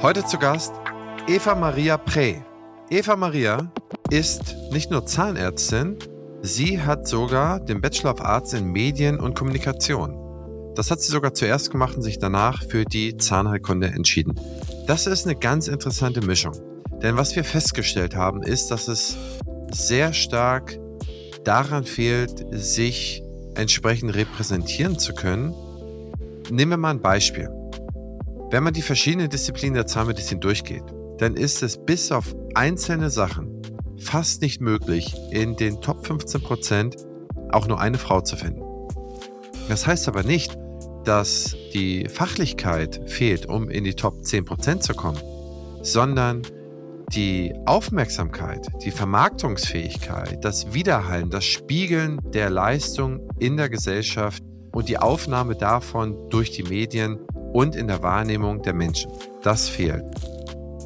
Heute zu Gast Eva Maria Prey. Eva Maria ist nicht nur Zahnärztin, sie hat sogar den Bachelor of Arts in Medien und Kommunikation. Das hat sie sogar zuerst gemacht und sich danach für die Zahnheilkunde entschieden. Das ist eine ganz interessante Mischung. Denn was wir festgestellt haben, ist, dass es sehr stark daran fehlt, sich entsprechend repräsentieren zu können. Nehmen wir mal ein Beispiel. Wenn man die verschiedenen Disziplinen der Zahnmedizin durchgeht, dann ist es bis auf einzelne Sachen fast nicht möglich, in den Top 15 Prozent auch nur eine Frau zu finden. Das heißt aber nicht, dass die Fachlichkeit fehlt, um in die Top 10% zu kommen, sondern die Aufmerksamkeit, die Vermarktungsfähigkeit, das Widerhallen, das Spiegeln der Leistung in der Gesellschaft und die Aufnahme davon durch die Medien und in der Wahrnehmung der Menschen. Das fehlt.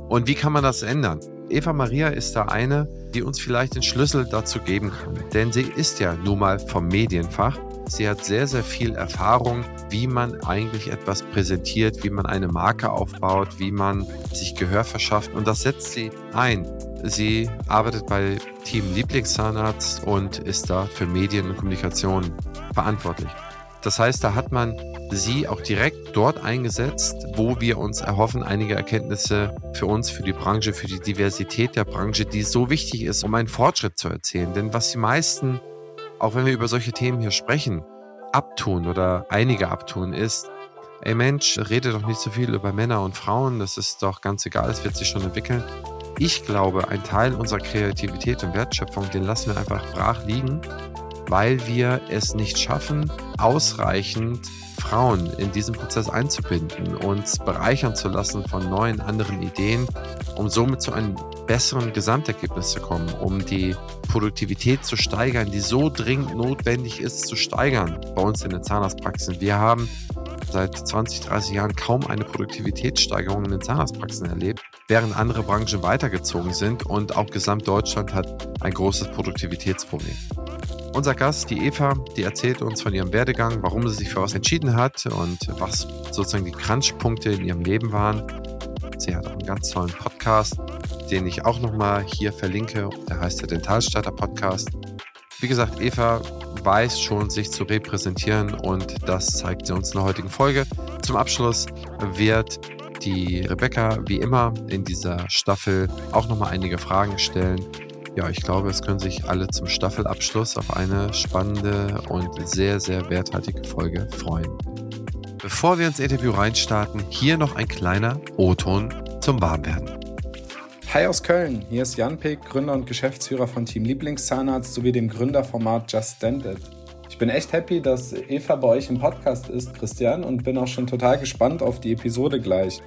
Und wie kann man das ändern? Eva Maria ist da eine, die uns vielleicht den Schlüssel dazu geben kann. Denn sie ist ja nun mal vom Medienfach. Sie hat sehr, sehr viel Erfahrung, wie man eigentlich etwas präsentiert, wie man eine Marke aufbaut, wie man sich Gehör verschafft. Und das setzt sie ein. Sie arbeitet bei Team Lieblingszahnarzt und ist da für Medien und Kommunikation verantwortlich. Das heißt, da hat man sie auch direkt dort eingesetzt, wo wir uns erhoffen, einige Erkenntnisse für uns, für die Branche, für die Diversität der Branche, die so wichtig ist, um einen Fortschritt zu erzählen. Denn was die meisten, auch wenn wir über solche Themen hier sprechen, abtun oder einige abtun, ist, ey Mensch, rede doch nicht so viel über Männer und Frauen, das ist doch ganz egal, es wird sich schon entwickeln. Ich glaube, ein Teil unserer Kreativität und Wertschöpfung, den lassen wir einfach brach liegen weil wir es nicht schaffen, ausreichend Frauen in diesen Prozess einzubinden, uns bereichern zu lassen von neuen, anderen Ideen, um somit zu einem besseren Gesamtergebnis zu kommen, um die Produktivität zu steigern, die so dringend notwendig ist zu steigern bei uns in den Zahnarztpraxen. Wir haben seit 20, 30 Jahren kaum eine Produktivitätssteigerung in den Zahnarztpraxen erlebt, während andere Branchen weitergezogen sind und auch Gesamtdeutschland hat ein großes Produktivitätsproblem. Unser Gast, die Eva, die erzählt uns von ihrem Werdegang, warum sie sich für was entschieden hat und was sozusagen die Crunchpunkte in ihrem Leben waren. Sie hat auch einen ganz tollen Podcast, den ich auch nochmal hier verlinke. Der heißt der Dentalstarter Podcast. Wie gesagt, Eva weiß schon, sich zu repräsentieren und das zeigt sie uns in der heutigen Folge. Zum Abschluss wird die Rebecca wie immer in dieser Staffel auch nochmal einige Fragen stellen ja, ich glaube, es können sich alle zum Staffelabschluss auf eine spannende und sehr, sehr werthaltige Folge freuen. Bevor wir ins Interview reinstarten, hier noch ein kleiner O-Ton zum Warmwerden. Hi aus Köln, hier ist Jan Pick, Gründer und Geschäftsführer von Team Lieblingszahnarzt sowie dem Gründerformat Just Stand It. Ich bin echt happy, dass Eva bei euch im Podcast ist, Christian, und bin auch schon total gespannt auf die Episode gleich.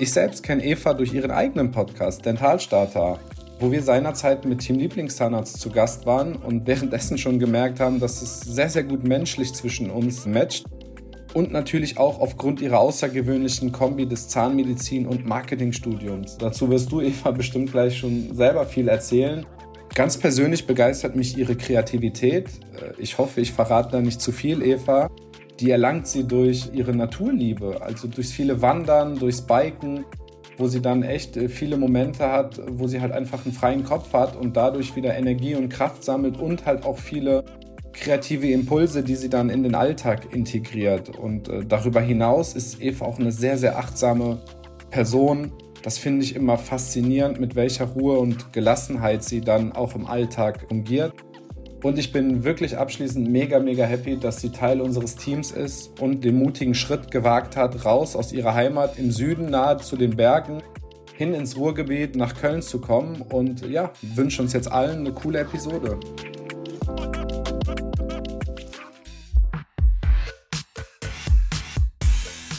Ich selbst kenne Eva durch ihren eigenen Podcast Dentalstarter wo wir seinerzeit mit Team Lieblingszahnarzt zu Gast waren und währenddessen schon gemerkt haben, dass es sehr, sehr gut menschlich zwischen uns matcht. Und natürlich auch aufgrund ihrer außergewöhnlichen Kombi des Zahnmedizin- und Marketingstudiums. Dazu wirst du, Eva, bestimmt gleich schon selber viel erzählen. Ganz persönlich begeistert mich ihre Kreativität. Äh, ich hoffe, ich verrate da nicht zu viel, Eva. Die erlangt sie durch ihre Naturliebe, also durchs viele Wandern, durchs Biken wo sie dann echt äh, viele Momente hat, wo sie halt einfach einen freien Kopf hat und dadurch wieder Energie und Kraft sammelt und halt auch viele kreative Impulse, die sie dann in den Alltag integriert. Und äh, darüber hinaus ist Eva auch eine sehr, sehr achtsame Person. Das finde ich immer faszinierend, mit welcher Ruhe und Gelassenheit sie dann auch im Alltag fungiert. Und ich bin wirklich abschließend mega, mega happy, dass sie Teil unseres Teams ist und den mutigen Schritt gewagt hat, raus aus ihrer Heimat im Süden nahe zu den Bergen hin ins Ruhrgebiet nach Köln zu kommen. Und ja, wünsche uns jetzt allen eine coole Episode.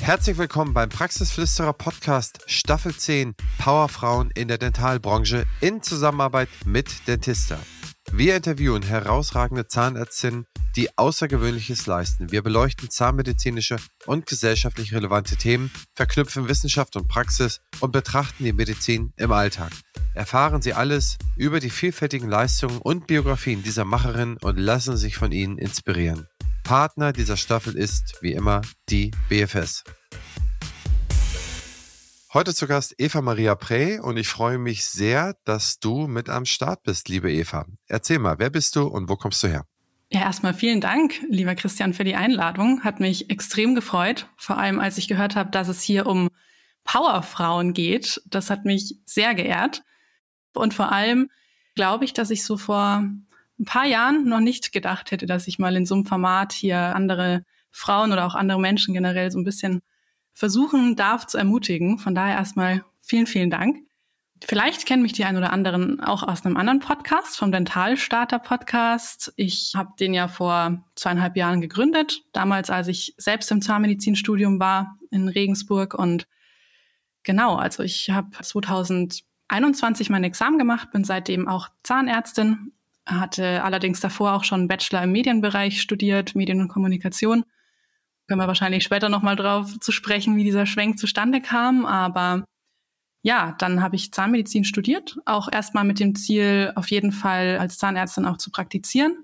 Herzlich willkommen beim Praxisflüsterer Podcast Staffel 10 Powerfrauen in der Dentalbranche in Zusammenarbeit mit Dentista. Wir interviewen herausragende Zahnärztinnen, die Außergewöhnliches leisten. Wir beleuchten zahnmedizinische und gesellschaftlich relevante Themen, verknüpfen Wissenschaft und Praxis und betrachten die Medizin im Alltag. Erfahren Sie alles über die vielfältigen Leistungen und Biografien dieser Macherinnen und lassen sich von ihnen inspirieren. Partner dieser Staffel ist, wie immer, die BFS. Heute zu Gast Eva Maria Prey und ich freue mich sehr, dass du mit am Start bist, liebe Eva. Erzähl mal, wer bist du und wo kommst du her? Ja, erstmal vielen Dank, lieber Christian, für die Einladung. Hat mich extrem gefreut, vor allem als ich gehört habe, dass es hier um Powerfrauen geht. Das hat mich sehr geehrt. Und vor allem glaube ich, dass ich so vor ein paar Jahren noch nicht gedacht hätte, dass ich mal in so einem Format hier andere Frauen oder auch andere Menschen generell so ein bisschen versuchen darf zu ermutigen. Von daher erstmal vielen, vielen Dank. Vielleicht kennen mich die ein oder anderen auch aus einem anderen Podcast, vom Dentalstarter Podcast. Ich habe den ja vor zweieinhalb Jahren gegründet, damals als ich selbst im Zahnmedizinstudium war in Regensburg. Und genau, also ich habe 2021 mein Examen gemacht, bin seitdem auch Zahnärztin, hatte allerdings davor auch schon Bachelor im Medienbereich studiert, Medien und Kommunikation können wir wahrscheinlich später nochmal drauf zu sprechen, wie dieser Schwenk zustande kam. Aber ja, dann habe ich Zahnmedizin studiert, auch erstmal mit dem Ziel, auf jeden Fall als Zahnärztin auch zu praktizieren.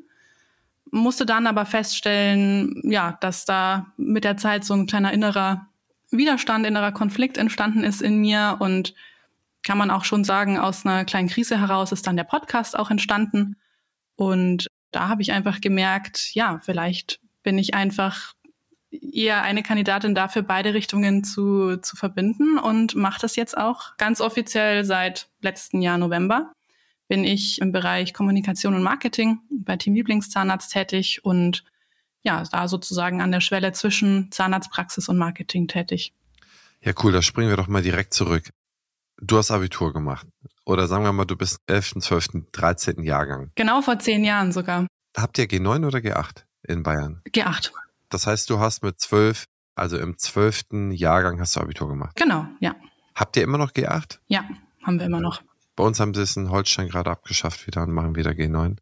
Musste dann aber feststellen, ja, dass da mit der Zeit so ein kleiner innerer Widerstand, innerer Konflikt entstanden ist in mir und kann man auch schon sagen, aus einer kleinen Krise heraus ist dann der Podcast auch entstanden. Und da habe ich einfach gemerkt, ja, vielleicht bin ich einfach eher eine Kandidatin dafür, beide Richtungen zu, zu verbinden und mache das jetzt auch ganz offiziell seit letzten Jahr November. Bin ich im Bereich Kommunikation und Marketing bei Team Lieblingszahnarzt tätig und ja, da sozusagen an der Schwelle zwischen Zahnarztpraxis und Marketing tätig. Ja, cool, da springen wir doch mal direkt zurück. Du hast Abitur gemacht. Oder sagen wir mal, du bist 11., 12., 13. Jahrgang. Genau vor zehn Jahren sogar. Habt ihr G9 oder G8 in Bayern? G8. Das heißt, du hast mit zwölf, also im zwölften Jahrgang hast du Abitur gemacht. Genau, ja. Habt ihr immer noch G8? Ja, haben wir immer noch. Bei uns haben sie es in Holstein gerade abgeschafft wieder und machen wieder G9.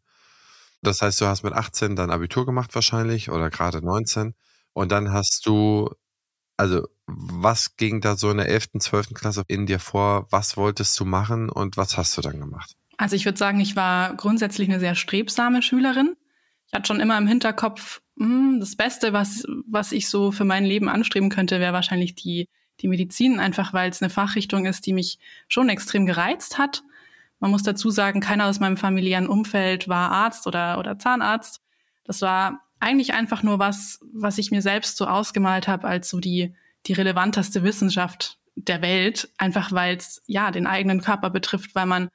Das heißt, du hast mit 18 dann Abitur gemacht wahrscheinlich oder gerade 19. Und dann hast du, also was ging da so in der 11., 12. Klasse in dir vor? Was wolltest du machen und was hast du dann gemacht? Also ich würde sagen, ich war grundsätzlich eine sehr strebsame Schülerin. Ich hatte schon immer im Hinterkopf, hm, das Beste, was, was ich so für mein Leben anstreben könnte, wäre wahrscheinlich die, die Medizin, einfach weil es eine Fachrichtung ist, die mich schon extrem gereizt hat. Man muss dazu sagen, keiner aus meinem familiären Umfeld war Arzt oder, oder Zahnarzt. Das war eigentlich einfach nur was, was ich mir selbst so ausgemalt habe als so die, die relevanteste Wissenschaft der Welt, einfach weil es ja den eigenen Körper betrifft, weil man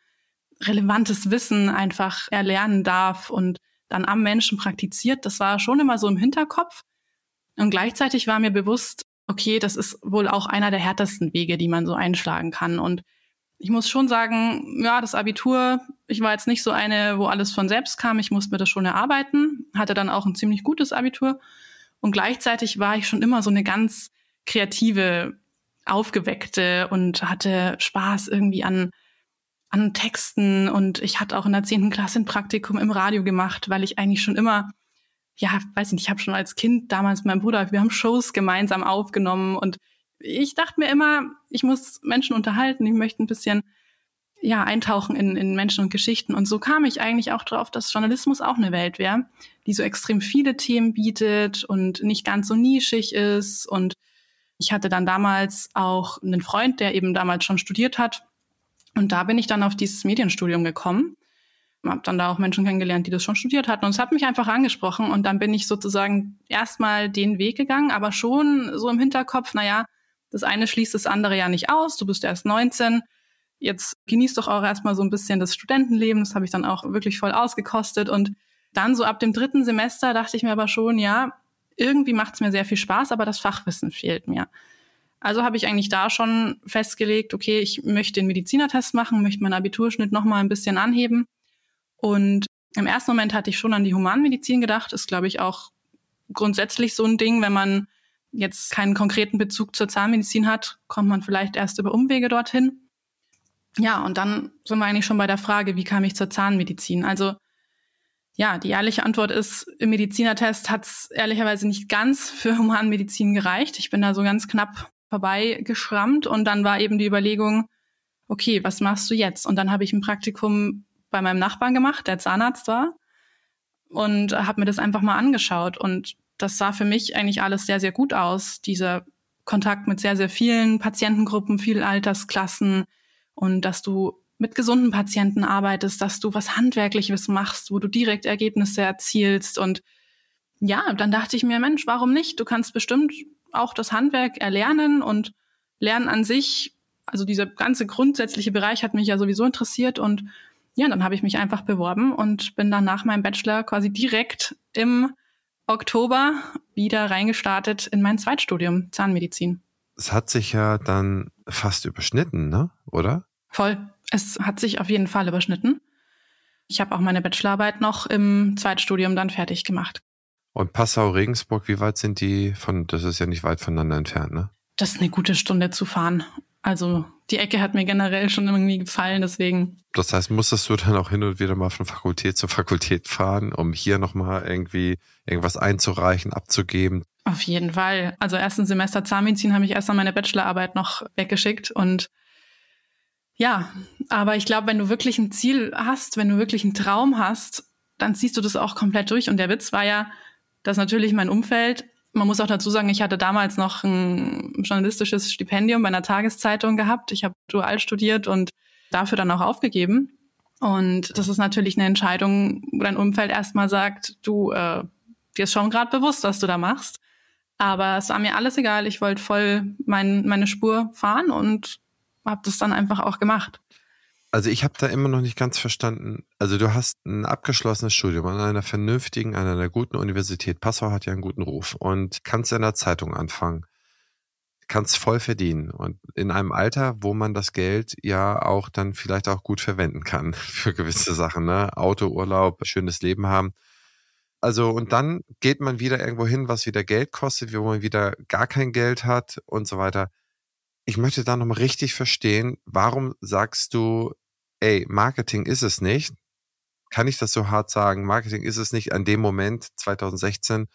relevantes Wissen einfach erlernen darf und dann am Menschen praktiziert. Das war schon immer so im Hinterkopf. Und gleichzeitig war mir bewusst, okay, das ist wohl auch einer der härtesten Wege, die man so einschlagen kann. Und ich muss schon sagen, ja, das Abitur, ich war jetzt nicht so eine, wo alles von selbst kam. Ich musste mir das schon erarbeiten, hatte dann auch ein ziemlich gutes Abitur. Und gleichzeitig war ich schon immer so eine ganz kreative, aufgeweckte und hatte Spaß irgendwie an an Texten und ich hatte auch in der zehnten Klasse ein Praktikum im Radio gemacht, weil ich eigentlich schon immer, ja, weiß nicht, ich habe schon als Kind damals mit meinem Bruder, wir haben Shows gemeinsam aufgenommen und ich dachte mir immer, ich muss Menschen unterhalten, ich möchte ein bisschen ja, eintauchen in, in Menschen und Geschichten. Und so kam ich eigentlich auch drauf, dass Journalismus auch eine Welt wäre, die so extrem viele Themen bietet und nicht ganz so nischig ist. Und ich hatte dann damals auch einen Freund, der eben damals schon studiert hat und da bin ich dann auf dieses Medienstudium gekommen. Habe dann da auch Menschen kennengelernt, die das schon studiert hatten. Und es hat mich einfach angesprochen. Und dann bin ich sozusagen erstmal den Weg gegangen, aber schon so im Hinterkopf, naja, das eine schließt das andere ja nicht aus. Du bist erst 19. Jetzt genieß doch auch erstmal so ein bisschen das Studentenleben. Das habe ich dann auch wirklich voll ausgekostet. Und dann so ab dem dritten Semester dachte ich mir aber schon, ja, irgendwie macht es mir sehr viel Spaß, aber das Fachwissen fehlt mir. Also habe ich eigentlich da schon festgelegt, okay, ich möchte den Medizinertest machen, möchte meinen Abiturschnitt noch mal ein bisschen anheben. Und im ersten Moment hatte ich schon an die Humanmedizin gedacht. Ist, glaube ich, auch grundsätzlich so ein Ding, wenn man jetzt keinen konkreten Bezug zur Zahnmedizin hat, kommt man vielleicht erst über Umwege dorthin. Ja, und dann sind wir eigentlich schon bei der Frage, wie kam ich zur Zahnmedizin? Also ja, die ehrliche Antwort ist, im Medizinertest hat es ehrlicherweise nicht ganz für Humanmedizin gereicht. Ich bin da so ganz knapp vorbeigeschrammt und dann war eben die Überlegung, okay, was machst du jetzt? Und dann habe ich ein Praktikum bei meinem Nachbarn gemacht, der Zahnarzt war und habe mir das einfach mal angeschaut und das sah für mich eigentlich alles sehr, sehr gut aus. Dieser Kontakt mit sehr, sehr vielen Patientengruppen, vielen Altersklassen und dass du mit gesunden Patienten arbeitest, dass du was Handwerkliches machst, wo du direkt Ergebnisse erzielst. Und ja, dann dachte ich mir, Mensch, warum nicht? Du kannst bestimmt auch das Handwerk erlernen und Lernen an sich, also dieser ganze grundsätzliche Bereich hat mich ja sowieso interessiert und ja, dann habe ich mich einfach beworben und bin dann nach meinem Bachelor quasi direkt im Oktober wieder reingestartet in mein Zweitstudium Zahnmedizin. Es hat sich ja dann fast überschnitten, ne? Oder? Voll. Es hat sich auf jeden Fall überschnitten. Ich habe auch meine Bachelorarbeit noch im Zweitstudium dann fertig gemacht. Und Passau, Regensburg, wie weit sind die von, das ist ja nicht weit voneinander entfernt, ne? Das ist eine gute Stunde zu fahren. Also die Ecke hat mir generell schon irgendwie gefallen, deswegen. Das heißt, musstest du dann auch hin und wieder mal von Fakultät zu Fakultät fahren, um hier nochmal irgendwie irgendwas einzureichen, abzugeben? Auf jeden Fall. Also ersten Semester Zahnmedizin habe ich erst an meine Bachelorarbeit noch weggeschickt und ja, aber ich glaube, wenn du wirklich ein Ziel hast, wenn du wirklich einen Traum hast, dann ziehst du das auch komplett durch. Und der Witz war ja, dass natürlich mein Umfeld, man muss auch dazu sagen, ich hatte damals noch ein journalistisches Stipendium bei einer Tageszeitung gehabt. Ich habe dual studiert und dafür dann auch aufgegeben. Und das ist natürlich eine Entscheidung, wo dein Umfeld erstmal sagt, du, äh, dir ist schon gerade bewusst, was du da machst. Aber es war mir alles egal. Ich wollte voll mein, meine Spur fahren und habe das dann einfach auch gemacht. Also ich habe da immer noch nicht ganz verstanden. Also du hast ein abgeschlossenes Studium an einer vernünftigen, an einer guten Universität. Passau hat ja einen guten Ruf und kannst in der Zeitung anfangen. Kannst voll verdienen und in einem Alter, wo man das Geld ja auch dann vielleicht auch gut verwenden kann für gewisse Sachen, ne? Auto, Urlaub, schönes Leben haben. Also und dann geht man wieder irgendwo hin, was wieder Geld kostet, wo man wieder gar kein Geld hat und so weiter ich möchte da nochmal richtig verstehen, warum sagst du, ey, Marketing ist es nicht? Kann ich das so hart sagen? Marketing ist es nicht an dem Moment 2016.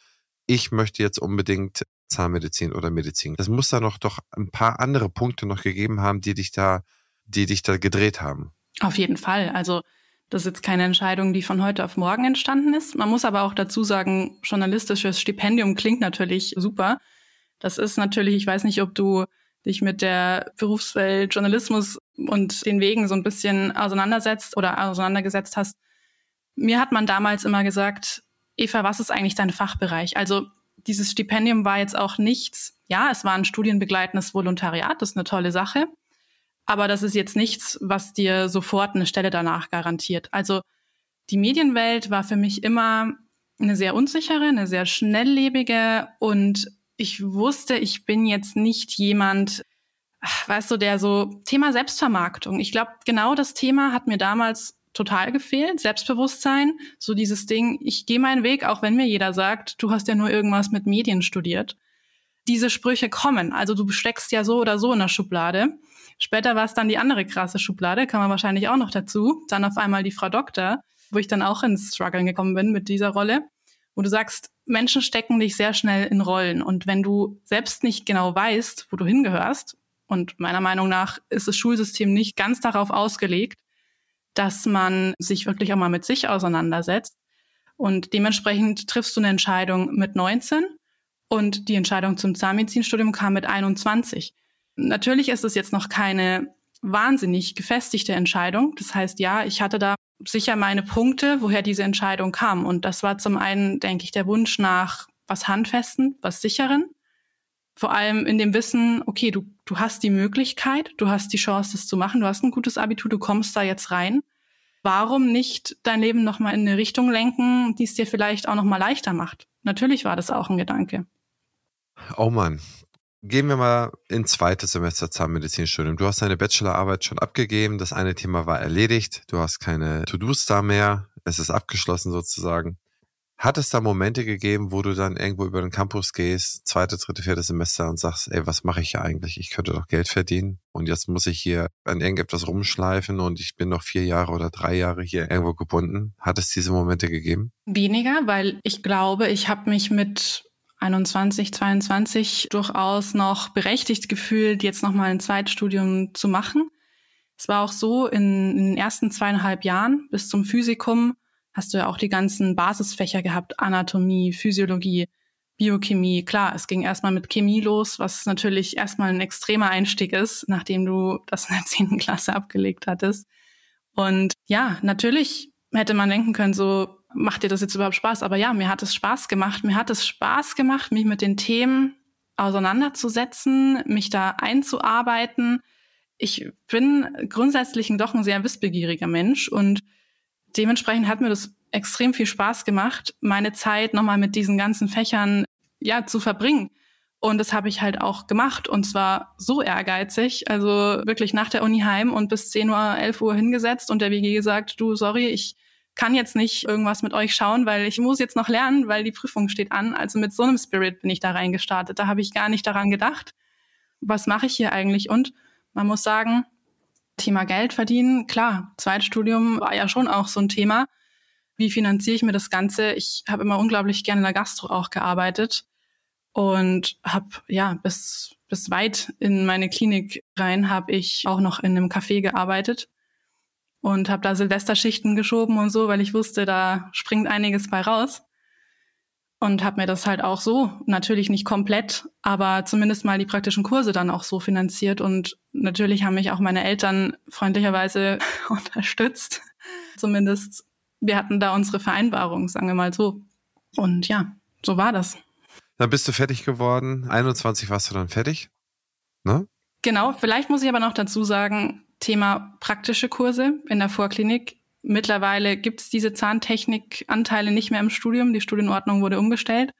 Ich möchte jetzt unbedingt Zahnmedizin oder Medizin. Das muss da noch doch ein paar andere Punkte noch gegeben haben, die dich da, die dich da gedreht haben. Auf jeden Fall. Also das ist jetzt keine Entscheidung, die von heute auf morgen entstanden ist. Man muss aber auch dazu sagen, journalistisches Stipendium klingt natürlich super. Das ist natürlich, ich weiß nicht, ob du dich mit der Berufswelt Journalismus und den Wegen so ein bisschen auseinandersetzt oder auseinandergesetzt hast. Mir hat man damals immer gesagt, Eva, was ist eigentlich dein Fachbereich? Also dieses Stipendium war jetzt auch nichts, ja, es war ein studienbegleitendes Volontariat, das ist eine tolle Sache, aber das ist jetzt nichts, was dir sofort eine Stelle danach garantiert. Also die Medienwelt war für mich immer eine sehr unsichere, eine sehr schnelllebige und ich wusste, ich bin jetzt nicht jemand, weißt du, der so Thema Selbstvermarktung. Ich glaube, genau das Thema hat mir damals total gefehlt, Selbstbewusstsein, so dieses Ding, ich gehe meinen Weg, auch wenn mir jeder sagt, du hast ja nur irgendwas mit Medien studiert. Diese Sprüche kommen, also du steckst ja so oder so in der Schublade. Später war es dann die andere krasse Schublade, kann man wahrscheinlich auch noch dazu. Dann auf einmal die Frau Doktor, wo ich dann auch ins Struggeln gekommen bin mit dieser Rolle wo du sagst, Menschen stecken dich sehr schnell in Rollen. Und wenn du selbst nicht genau weißt, wo du hingehörst, und meiner Meinung nach ist das Schulsystem nicht ganz darauf ausgelegt, dass man sich wirklich auch mal mit sich auseinandersetzt. Und dementsprechend triffst du eine Entscheidung mit 19 und die Entscheidung zum Zahnmedizinstudium kam mit 21. Natürlich ist es jetzt noch keine wahnsinnig gefestigte Entscheidung. Das heißt, ja, ich hatte da sicher meine Punkte, woher diese Entscheidung kam. Und das war zum einen, denke ich, der Wunsch nach was Handfesten, was Sicheren. Vor allem in dem Wissen, okay, du, du hast die Möglichkeit, du hast die Chance, das zu machen, du hast ein gutes Abitur, du kommst da jetzt rein. Warum nicht dein Leben nochmal in eine Richtung lenken, die es dir vielleicht auch nochmal leichter macht? Natürlich war das auch ein Gedanke. Oh Mann, Gehen wir mal ins zweite Semester Zahnmedizinstudium. Du hast deine Bachelorarbeit schon abgegeben. Das eine Thema war erledigt. Du hast keine To-Dos da mehr. Es ist abgeschlossen sozusagen. Hat es da Momente gegeben, wo du dann irgendwo über den Campus gehst, zweite, dritte, vierte Semester und sagst, ey, was mache ich hier eigentlich? Ich könnte doch Geld verdienen und jetzt muss ich hier an irgendetwas rumschleifen und ich bin noch vier Jahre oder drei Jahre hier irgendwo gebunden. Hat es diese Momente gegeben? Weniger, weil ich glaube, ich habe mich mit 21, 22 durchaus noch berechtigt gefühlt, jetzt nochmal ein Zweitstudium zu machen. Es war auch so, in, in, den ersten zweieinhalb Jahren bis zum Physikum hast du ja auch die ganzen Basisfächer gehabt, Anatomie, Physiologie, Biochemie. Klar, es ging erstmal mit Chemie los, was natürlich erstmal ein extremer Einstieg ist, nachdem du das in der zehnten Klasse abgelegt hattest. Und ja, natürlich hätte man denken können, so macht dir das jetzt überhaupt Spaß? Aber ja, mir hat es Spaß gemacht. Mir hat es Spaß gemacht, mich mit den Themen auseinanderzusetzen, mich da einzuarbeiten. Ich bin grundsätzlich doch ein sehr wissbegieriger Mensch und dementsprechend hat mir das extrem viel Spaß gemacht, meine Zeit nochmal mit diesen ganzen Fächern ja zu verbringen. Und das habe ich halt auch gemacht und zwar so ehrgeizig, also wirklich nach der Uni heim und bis 10 Uhr, 11 Uhr hingesetzt und der WG gesagt, du, sorry, ich kann jetzt nicht irgendwas mit euch schauen, weil ich muss jetzt noch lernen, weil die Prüfung steht an. Also mit so einem Spirit bin ich da reingestartet. Da habe ich gar nicht daran gedacht, was mache ich hier eigentlich? Und man muss sagen, Thema Geld verdienen, klar, Zweitstudium war ja schon auch so ein Thema. Wie finanziere ich mir das Ganze? Ich habe immer unglaublich gerne in der Gastro auch gearbeitet und habe ja bis bis weit in meine Klinik rein habe ich auch noch in einem Café gearbeitet und habe da Silvesterschichten geschoben und so, weil ich wusste, da springt einiges bei raus und habe mir das halt auch so natürlich nicht komplett, aber zumindest mal die praktischen Kurse dann auch so finanziert und natürlich haben mich auch meine Eltern freundlicherweise unterstützt. Zumindest wir hatten da unsere Vereinbarung, sagen wir mal so. Und ja, so war das. Dann bist du fertig geworden. 21 warst du dann fertig. Ne? Genau, vielleicht muss ich aber noch dazu sagen, Thema praktische Kurse in der Vorklinik. Mittlerweile gibt es diese Zahntechnik-Anteile nicht mehr im Studium. Die Studienordnung wurde umgestellt.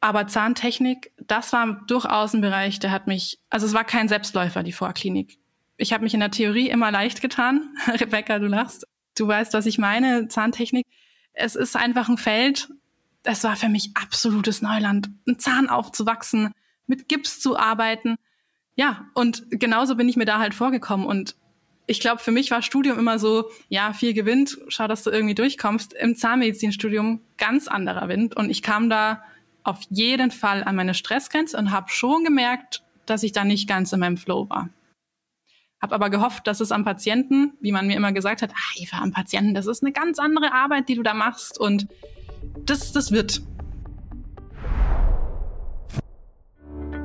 Aber Zahntechnik, das war durchaus ein Bereich, der hat mich, also es war kein Selbstläufer, die Vorklinik. Ich habe mich in der Theorie immer leicht getan. Rebecca, du lachst. Du weißt, was ich meine, Zahntechnik. Es ist einfach ein Feld, das war für mich absolutes Neuland. Ein Zahn aufzuwachsen, mit Gips zu arbeiten. Ja, und genauso bin ich mir da halt vorgekommen. Und ich glaube, für mich war Studium immer so, ja, viel gewinnt, schau, dass du irgendwie durchkommst. Im Zahnmedizinstudium ganz anderer Wind. Und ich kam da auf jeden Fall an meine Stressgrenze und habe schon gemerkt, dass ich da nicht ganz in meinem Flow war. Habe aber gehofft, dass es am Patienten, wie man mir immer gesagt hat, ah, Eva, am Patienten, das ist eine ganz andere Arbeit, die du da machst. Und das, das wird.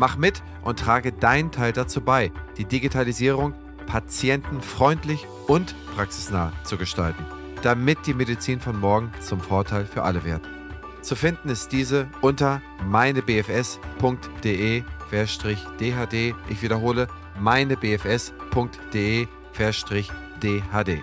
Mach mit und trage deinen Teil dazu bei, die Digitalisierung patientenfreundlich und praxisnah zu gestalten, damit die Medizin von morgen zum Vorteil für alle wird. Zu finden ist diese unter meinebfs.de-dhd. Ich wiederhole, meinebfs.de-dhd.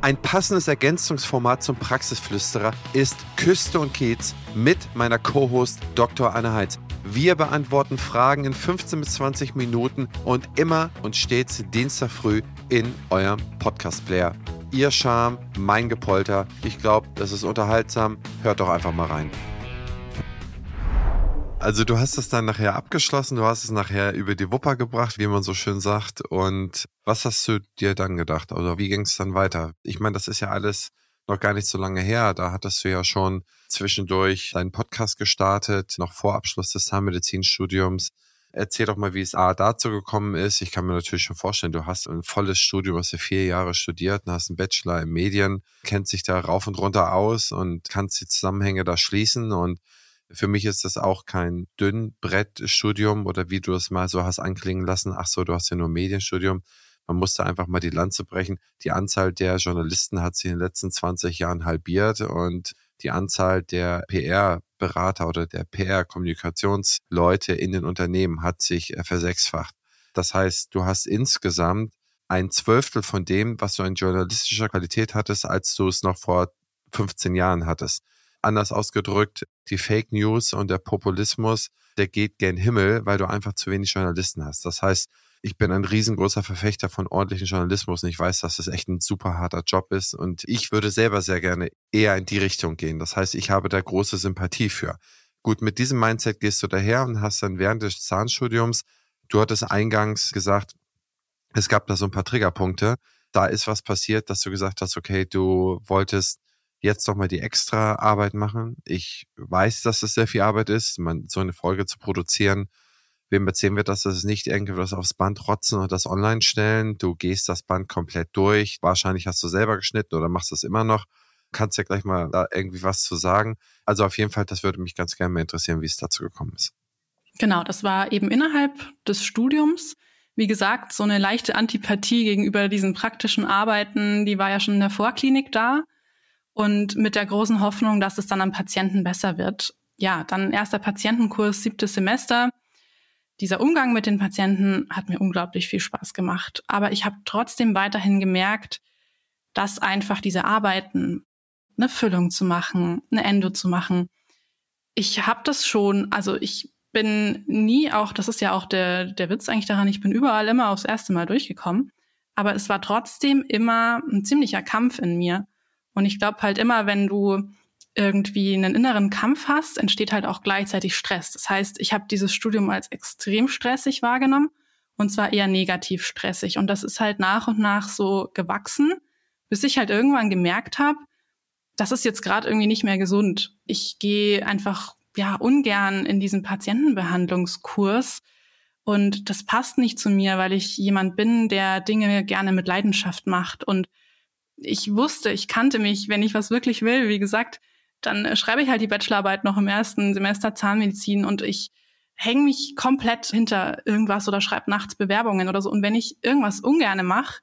Ein passendes Ergänzungsformat zum Praxisflüsterer ist Küste und Kiez mit meiner Co-Host Dr. Anne Heitz. Wir beantworten Fragen in 15 bis 20 Minuten und immer und stets Dienstag früh in eurem Podcast-Player. Ihr Charme, mein Gepolter. Ich glaube, das ist unterhaltsam. Hört doch einfach mal rein. Also du hast es dann nachher abgeschlossen, du hast es nachher über die Wupper gebracht, wie man so schön sagt. Und was hast du dir dann gedacht? Oder wie ging es dann weiter? Ich meine, das ist ja alles noch gar nicht so lange her. Da hattest du ja schon zwischendurch deinen Podcast gestartet, noch vor Abschluss des Zahnmedizinstudiums. Erzähl doch mal, wie es A dazu gekommen ist. Ich kann mir natürlich schon vorstellen, du hast ein volles Studium, hast ja vier Jahre studiert und hast einen Bachelor in Medien, kennt sich da rauf und runter aus und kannst die Zusammenhänge da schließen und für mich ist das auch kein Dünnbrettstudium oder wie du es mal so hast anklingen lassen. Ach so, du hast ja nur Medienstudium. Man musste einfach mal die Lanze brechen. Die Anzahl der Journalisten hat sich in den letzten 20 Jahren halbiert und die Anzahl der PR-Berater oder der PR-Kommunikationsleute in den Unternehmen hat sich äh, versechsfacht. Das heißt, du hast insgesamt ein Zwölftel von dem, was du in journalistischer Qualität hattest, als du es noch vor 15 Jahren hattest. Anders ausgedrückt, die Fake News und der Populismus, der geht gen Himmel, weil du einfach zu wenig Journalisten hast. Das heißt, ich bin ein riesengroßer Verfechter von ordentlichen Journalismus und ich weiß, dass das echt ein super harter Job ist und ich würde selber sehr gerne eher in die Richtung gehen. Das heißt, ich habe da große Sympathie für. Gut, mit diesem Mindset gehst du daher und hast dann während des Zahnstudiums, du hattest eingangs gesagt, es gab da so ein paar Triggerpunkte. Da ist was passiert, dass du gesagt hast, okay, du wolltest jetzt doch mal die extra Arbeit machen. Ich weiß, dass es sehr viel Arbeit ist, man, so eine Folge zu produzieren Wem erzählen wir das? Das ist nicht irgendwas aufs Band rotzen und das online stellen. Du gehst das Band komplett durch. Wahrscheinlich hast du selber geschnitten oder machst es immer noch. Kannst ja gleich mal da irgendwie was zu sagen. Also auf jeden Fall, das würde mich ganz gerne mal interessieren, wie es dazu gekommen ist. Genau, das war eben innerhalb des Studiums. Wie gesagt, so eine leichte Antipathie gegenüber diesen praktischen Arbeiten, die war ja schon in der Vorklinik da. Und mit der großen Hoffnung, dass es dann am Patienten besser wird. Ja, dann erster Patientenkurs, siebtes Semester dieser Umgang mit den Patienten hat mir unglaublich viel Spaß gemacht. Aber ich habe trotzdem weiterhin gemerkt, dass einfach diese Arbeiten, eine Füllung zu machen, eine Endo zu machen, ich habe das schon, also ich bin nie auch, das ist ja auch der, der Witz eigentlich daran, ich bin überall immer aufs erste Mal durchgekommen. Aber es war trotzdem immer ein ziemlicher Kampf in mir. Und ich glaube halt immer, wenn du irgendwie einen inneren Kampf hast, entsteht halt auch gleichzeitig Stress. Das heißt, ich habe dieses Studium als extrem stressig wahrgenommen und zwar eher negativ stressig. Und das ist halt nach und nach so gewachsen, bis ich halt irgendwann gemerkt habe, das ist jetzt gerade irgendwie nicht mehr gesund. Ich gehe einfach ja ungern in diesen Patientenbehandlungskurs und das passt nicht zu mir, weil ich jemand bin, der Dinge gerne mit Leidenschaft macht und ich wusste, ich kannte mich, wenn ich was wirklich will, wie gesagt, dann äh, schreibe ich halt die Bachelorarbeit noch im ersten Semester Zahnmedizin und ich hänge mich komplett hinter irgendwas oder schreibe nachts Bewerbungen oder so. Und wenn ich irgendwas ungerne mache,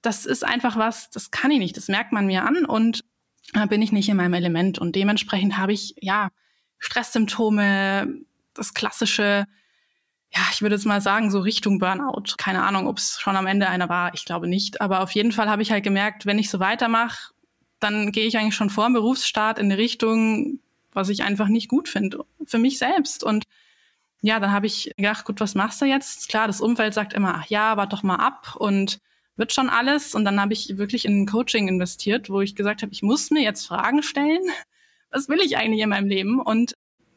das ist einfach was, das kann ich nicht, das merkt man mir an und da bin ich nicht in meinem Element. Und dementsprechend habe ich, ja, Stresssymptome, das klassische, ja, ich würde jetzt mal sagen, so Richtung Burnout. Keine Ahnung, ob es schon am Ende einer war, ich glaube nicht. Aber auf jeden Fall habe ich halt gemerkt, wenn ich so weitermache, dann gehe ich eigentlich schon vor dem Berufsstart in eine Richtung, was ich einfach nicht gut finde, für mich selbst. Und ja, dann habe ich gedacht, gut, was machst du jetzt? Klar, das Umfeld sagt immer, ach ja, warte doch mal ab und wird schon alles. Und dann habe ich wirklich in Coaching investiert, wo ich gesagt habe, ich muss mir jetzt Fragen stellen. Was will ich eigentlich in meinem Leben? Und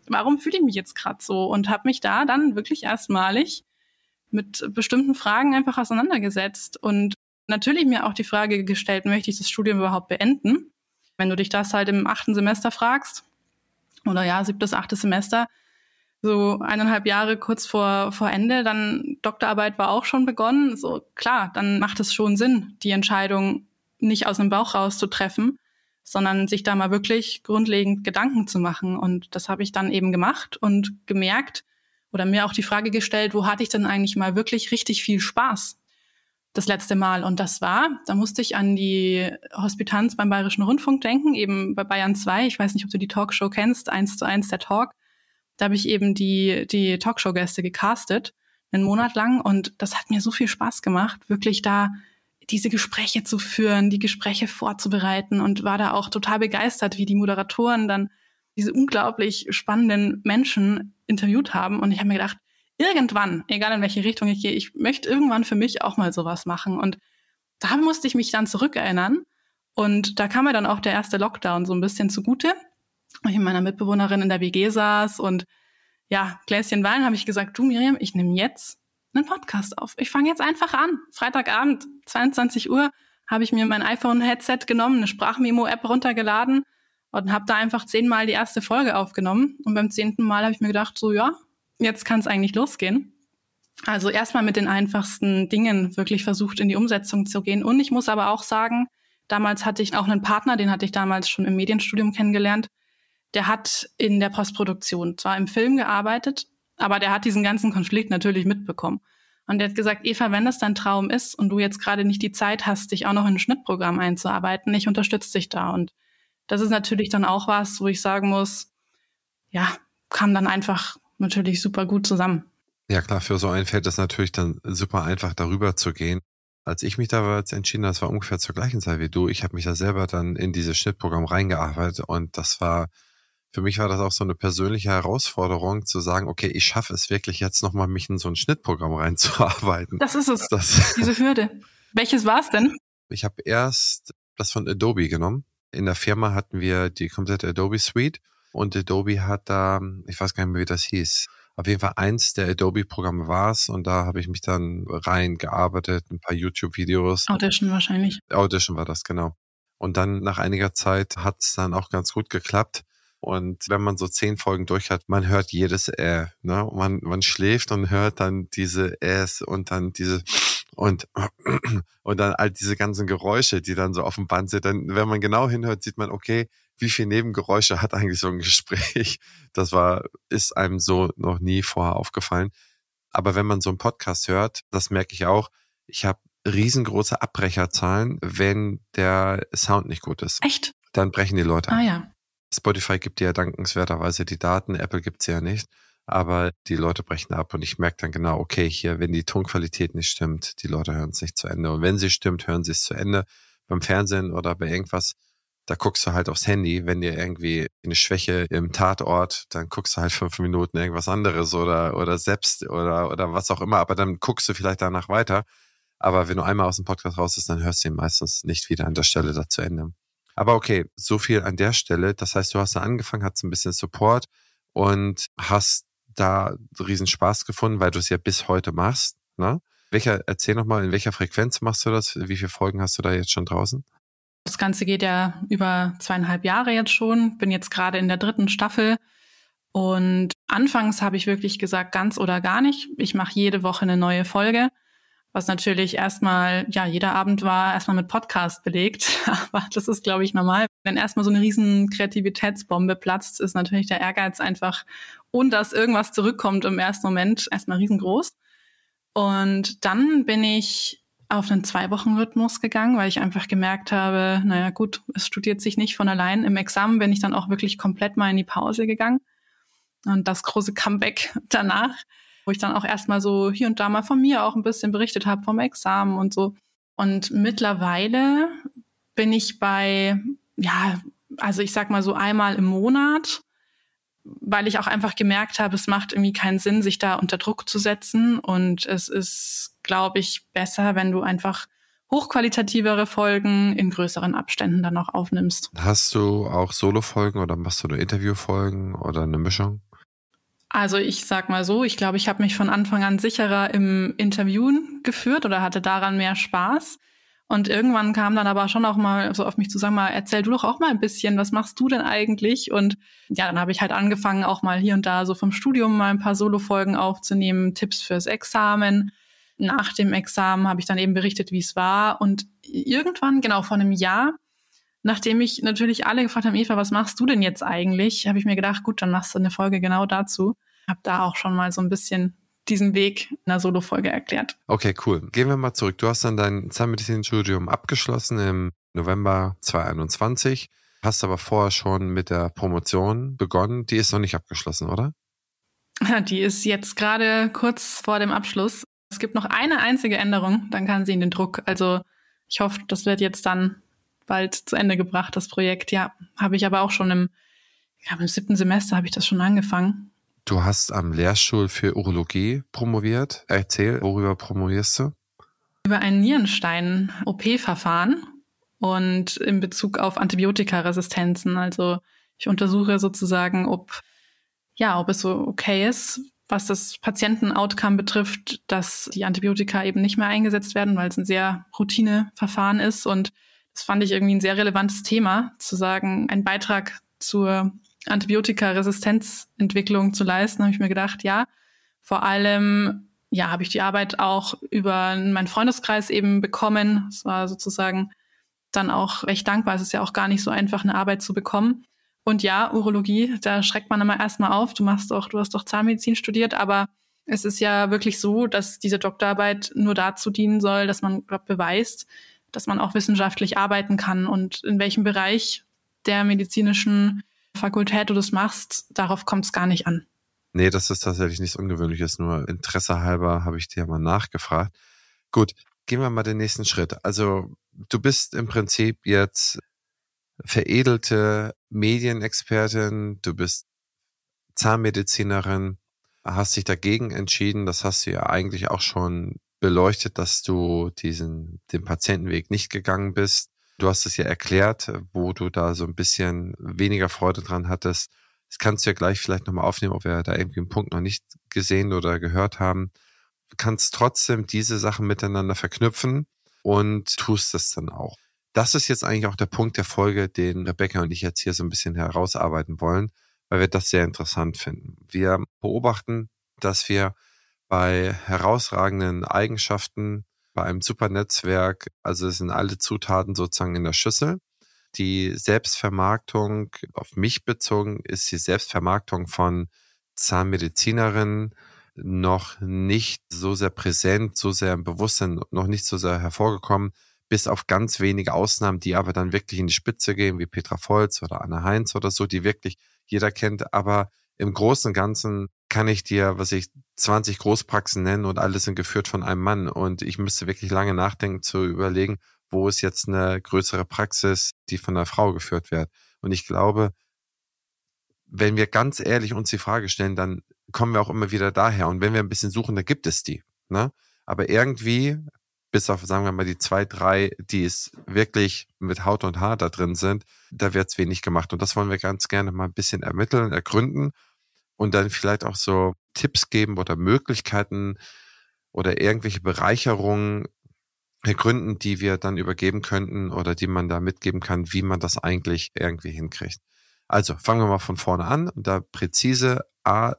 warum fühle ich mich jetzt gerade so? Und habe mich da dann wirklich erstmalig mit bestimmten Fragen einfach auseinandergesetzt und natürlich mir auch die Frage gestellt, möchte ich das Studium überhaupt beenden? Wenn du dich das halt im achten Semester fragst, oder ja, siebtes, achtes Semester, so eineinhalb Jahre kurz vor, vor Ende, dann Doktorarbeit war auch schon begonnen. So klar, dann macht es schon Sinn, die Entscheidung nicht aus dem Bauch raus zu treffen, sondern sich da mal wirklich grundlegend Gedanken zu machen. Und das habe ich dann eben gemacht und gemerkt oder mir auch die Frage gestellt, wo hatte ich denn eigentlich mal wirklich richtig viel Spaß? das letzte Mal. Und das war, da musste ich an die Hospitanz beim Bayerischen Rundfunk denken, eben bei Bayern 2. Ich weiß nicht, ob du die Talkshow kennst, eins zu eins der Talk. Da habe ich eben die, die Talkshow-Gäste gecastet, einen Monat lang. Und das hat mir so viel Spaß gemacht, wirklich da diese Gespräche zu führen, die Gespräche vorzubereiten und war da auch total begeistert, wie die Moderatoren dann diese unglaublich spannenden Menschen interviewt haben. Und ich habe mir gedacht, irgendwann, egal in welche Richtung ich gehe, ich möchte irgendwann für mich auch mal sowas machen. Und da musste ich mich dann zurückerinnern. Und da kam mir dann auch der erste Lockdown so ein bisschen zugute. Und ich mit meiner Mitbewohnerin in der WG saß und ja, Gläschen Wein habe ich gesagt, du Miriam, ich nehme jetzt einen Podcast auf. Ich fange jetzt einfach an. Freitagabend, 22 Uhr, habe ich mir mein iPhone-Headset genommen, eine Sprachmemo-App runtergeladen und habe da einfach zehnmal die erste Folge aufgenommen. Und beim zehnten Mal habe ich mir gedacht, so ja, jetzt kann es eigentlich losgehen. Also erstmal mit den einfachsten Dingen wirklich versucht, in die Umsetzung zu gehen. Und ich muss aber auch sagen, damals hatte ich auch einen Partner, den hatte ich damals schon im Medienstudium kennengelernt. Der hat in der Postproduktion zwar im Film gearbeitet, aber der hat diesen ganzen Konflikt natürlich mitbekommen. Und der hat gesagt, Eva, wenn das dein Traum ist und du jetzt gerade nicht die Zeit hast, dich auch noch in ein Schnittprogramm einzuarbeiten, ich unterstütze dich da. Und das ist natürlich dann auch was, wo ich sagen muss, ja, kam dann einfach natürlich super gut zusammen. Ja klar, für so einen fällt es natürlich dann super einfach, darüber zu gehen. Als ich mich da entschieden habe, das war ungefähr zur gleichen Zeit wie du, ich habe mich da selber dann in dieses Schnittprogramm reingearbeitet und das war, für mich war das auch so eine persönliche Herausforderung zu sagen, okay, ich schaffe es wirklich jetzt nochmal, mich in so ein Schnittprogramm reinzuarbeiten. Das ist es, das, diese Hürde. Welches war es denn? Ich habe erst das von Adobe genommen. In der Firma hatten wir die komplette Adobe Suite und Adobe hat da, ich weiß gar nicht mehr, wie das hieß, auf jeden Fall eins der Adobe-Programme war es und da habe ich mich dann reingearbeitet, ein paar YouTube-Videos. Audition wahrscheinlich. Audition war das, genau. Und dann nach einiger Zeit hat es dann auch ganz gut geklappt. Und wenn man so zehn Folgen durch hat, man hört jedes Äh. Ne? Man, man schläft und hört dann diese Äs und dann diese und, und dann all diese ganzen Geräusche, die dann so auf dem Band sind. Dann, wenn man genau hinhört, sieht man, okay, wie viel Nebengeräusche hat eigentlich so ein Gespräch? Das war, ist einem so noch nie vorher aufgefallen. Aber wenn man so einen Podcast hört, das merke ich auch, ich habe riesengroße Abbrecherzahlen, wenn der Sound nicht gut ist. Echt? Dann brechen die Leute Ah ja. Spotify gibt dir ja dankenswerterweise die Daten, Apple gibt's ja nicht. Aber die Leute brechen ab und ich merke dann genau, okay, hier, wenn die Tonqualität nicht stimmt, die Leute hören es nicht zu Ende. Und wenn sie stimmt, hören sie es zu Ende. Beim Fernsehen oder bei irgendwas da guckst du halt aufs Handy, wenn dir irgendwie eine Schwäche im Tatort, dann guckst du halt fünf Minuten irgendwas anderes oder, oder selbst oder, oder was auch immer, aber dann guckst du vielleicht danach weiter. Aber wenn du einmal aus dem Podcast raus bist, dann hörst du ihn meistens nicht wieder an der Stelle da zu Ende. Aber okay, so viel an der Stelle. Das heißt, du hast da angefangen, hast ein bisschen Support und hast da riesen Spaß gefunden, weil du es ja bis heute machst. Ne? Welcher, erzähl nochmal, in welcher Frequenz machst du das? Wie viele Folgen hast du da jetzt schon draußen? Das Ganze geht ja über zweieinhalb Jahre jetzt schon. Bin jetzt gerade in der dritten Staffel. Und anfangs habe ich wirklich gesagt, ganz oder gar nicht. Ich mache jede Woche eine neue Folge. Was natürlich erstmal, ja, jeder Abend war erstmal mit Podcast belegt. Aber das ist, glaube ich, normal. Wenn erstmal so eine riesen Kreativitätsbombe platzt, ist natürlich der Ehrgeiz einfach, ohne dass irgendwas zurückkommt im ersten Moment, erstmal riesengroß. Und dann bin ich auf einen Zwei-Wochen-Rhythmus gegangen, weil ich einfach gemerkt habe, naja gut, es studiert sich nicht von allein. Im Examen bin ich dann auch wirklich komplett mal in die Pause gegangen. Und das große Comeback danach, wo ich dann auch erstmal so hier und da mal von mir auch ein bisschen berichtet habe vom Examen und so. Und mittlerweile bin ich bei, ja, also ich sag mal so einmal im Monat weil ich auch einfach gemerkt habe, es macht irgendwie keinen Sinn, sich da unter Druck zu setzen. Und es ist, glaube ich, besser, wenn du einfach hochqualitativere Folgen in größeren Abständen dann auch aufnimmst. Hast du auch Solo-Folgen oder machst du nur Interview-Folgen oder eine Mischung? Also ich sag mal so, ich glaube, ich habe mich von Anfang an sicherer im Interviewen geführt oder hatte daran mehr Spaß. Und irgendwann kam dann aber schon auch mal so auf mich zu sagen, mal erzähl du doch auch mal ein bisschen, was machst du denn eigentlich? Und ja, dann habe ich halt angefangen, auch mal hier und da so vom Studium mal ein paar Solo-Folgen aufzunehmen, Tipps fürs Examen. Nach dem Examen habe ich dann eben berichtet, wie es war. Und irgendwann, genau vor einem Jahr, nachdem ich natürlich alle gefragt haben, Eva, was machst du denn jetzt eigentlich? Habe ich mir gedacht, gut, dann machst du eine Folge genau dazu. Habe da auch schon mal so ein bisschen diesen Weg in einer Solo-Folge erklärt. Okay, cool. Gehen wir mal zurück. Du hast dann dein Zahnmedizinstudium abgeschlossen im November 2021, hast aber vorher schon mit der Promotion begonnen. Die ist noch nicht abgeschlossen, oder? Die ist jetzt gerade kurz vor dem Abschluss. Es gibt noch eine einzige Änderung, dann kann sie in den Druck. Also ich hoffe, das wird jetzt dann bald zu Ende gebracht, das Projekt. Ja, habe ich aber auch schon im, ja, im siebten Semester habe ich das schon angefangen. Du hast am Lehrstuhl für Urologie promoviert. Erzähl, worüber promovierst du? Über ein Nierenstein-OP-Verfahren und in Bezug auf Antibiotikaresistenzen. Also ich untersuche sozusagen, ob, ja, ob es so okay ist, was das Patienten-Outcome betrifft, dass die Antibiotika eben nicht mehr eingesetzt werden, weil es ein sehr Routineverfahren ist. Und das fand ich irgendwie ein sehr relevantes Thema, zu sagen, ein Beitrag zur Antibiotikaresistenzentwicklung zu leisten, habe ich mir gedacht, ja, vor allem ja, habe ich die Arbeit auch über meinen Freundeskreis eben bekommen. Es war sozusagen dann auch recht dankbar. Es ist ja auch gar nicht so einfach, eine Arbeit zu bekommen. Und ja, Urologie, da schreckt man immer erstmal auf. Du machst doch, du hast doch Zahnmedizin studiert, aber es ist ja wirklich so, dass diese Doktorarbeit nur dazu dienen soll, dass man glaub, beweist, dass man auch wissenschaftlich arbeiten kann und in welchem Bereich der medizinischen Fakultät du das machst, darauf kommt es gar nicht an. Nee, das ist tatsächlich nichts Ungewöhnliches, nur Interesse halber habe ich dir mal nachgefragt. Gut, gehen wir mal den nächsten Schritt. Also du bist im Prinzip jetzt veredelte Medienexpertin, du bist Zahnmedizinerin, hast dich dagegen entschieden, das hast du ja eigentlich auch schon beleuchtet, dass du diesen, den Patientenweg nicht gegangen bist. Du hast es ja erklärt, wo du da so ein bisschen weniger Freude dran hattest. Das kannst du ja gleich vielleicht nochmal aufnehmen, ob wir da irgendwie einen Punkt noch nicht gesehen oder gehört haben. Du kannst trotzdem diese Sachen miteinander verknüpfen und tust das dann auch. Das ist jetzt eigentlich auch der Punkt der Folge, den Rebecca und ich jetzt hier so ein bisschen herausarbeiten wollen, weil wir das sehr interessant finden. Wir beobachten, dass wir bei herausragenden Eigenschaften, bei einem super Netzwerk, also es sind alle Zutaten sozusagen in der Schüssel. Die Selbstvermarktung, auf mich bezogen, ist die Selbstvermarktung von Zahnmedizinerinnen noch nicht so sehr präsent, so sehr im Bewusstsein, noch nicht so sehr hervorgekommen, bis auf ganz wenige Ausnahmen, die aber dann wirklich in die Spitze gehen, wie Petra Volz oder Anna Heinz oder so, die wirklich jeder kennt. Aber im Großen und Ganzen kann ich dir, was ich 20 Großpraxen nennen und alles sind geführt von einem Mann. Und ich müsste wirklich lange nachdenken zu überlegen, wo ist jetzt eine größere Praxis, die von einer Frau geführt wird. Und ich glaube, wenn wir ganz ehrlich uns die Frage stellen, dann kommen wir auch immer wieder daher. Und wenn wir ein bisschen suchen, da gibt es die. Ne? Aber irgendwie bis auf, sagen wir mal, die zwei, drei, die es wirklich mit Haut und Haar da drin sind, da wird es wenig gemacht. Und das wollen wir ganz gerne mal ein bisschen ermitteln, ergründen und dann vielleicht auch so Tipps geben oder Möglichkeiten oder irgendwelche Bereicherungen ergründen, die wir dann übergeben könnten oder die man da mitgeben kann, wie man das eigentlich irgendwie hinkriegt. Also fangen wir mal von vorne an und da präzise A,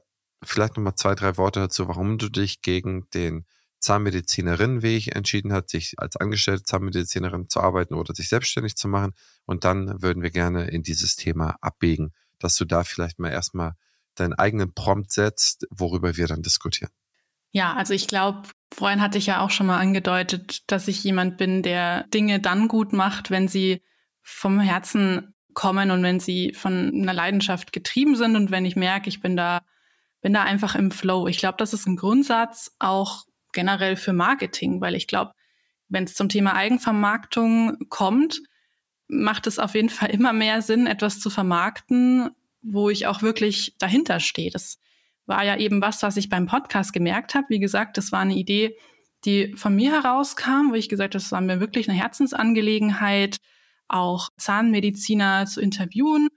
vielleicht nochmal zwei, drei Worte dazu, warum du dich gegen den Zahnmedizinerin Weg entschieden hat, sich als angestellte Zahnmedizinerin zu arbeiten oder sich selbstständig zu machen. Und dann würden wir gerne in dieses Thema abbiegen, dass du da vielleicht mal erstmal deinen eigenen Prompt setzt, worüber wir dann diskutieren. Ja, also ich glaube, vorhin hatte ich ja auch schon mal angedeutet, dass ich jemand bin, der Dinge dann gut macht, wenn sie vom Herzen kommen und wenn sie von einer Leidenschaft getrieben sind und wenn ich merke, ich bin da, bin da einfach im Flow. Ich glaube, das ist ein Grundsatz auch generell für Marketing, weil ich glaube, wenn es zum Thema Eigenvermarktung kommt, macht es auf jeden Fall immer mehr Sinn, etwas zu vermarkten, wo ich auch wirklich dahinter stehe. Das war ja eben was, was ich beim Podcast gemerkt habe. Wie gesagt, das war eine Idee, die von mir herauskam, wo ich gesagt habe, das war mir wirklich eine Herzensangelegenheit, auch Zahnmediziner zu interviewen.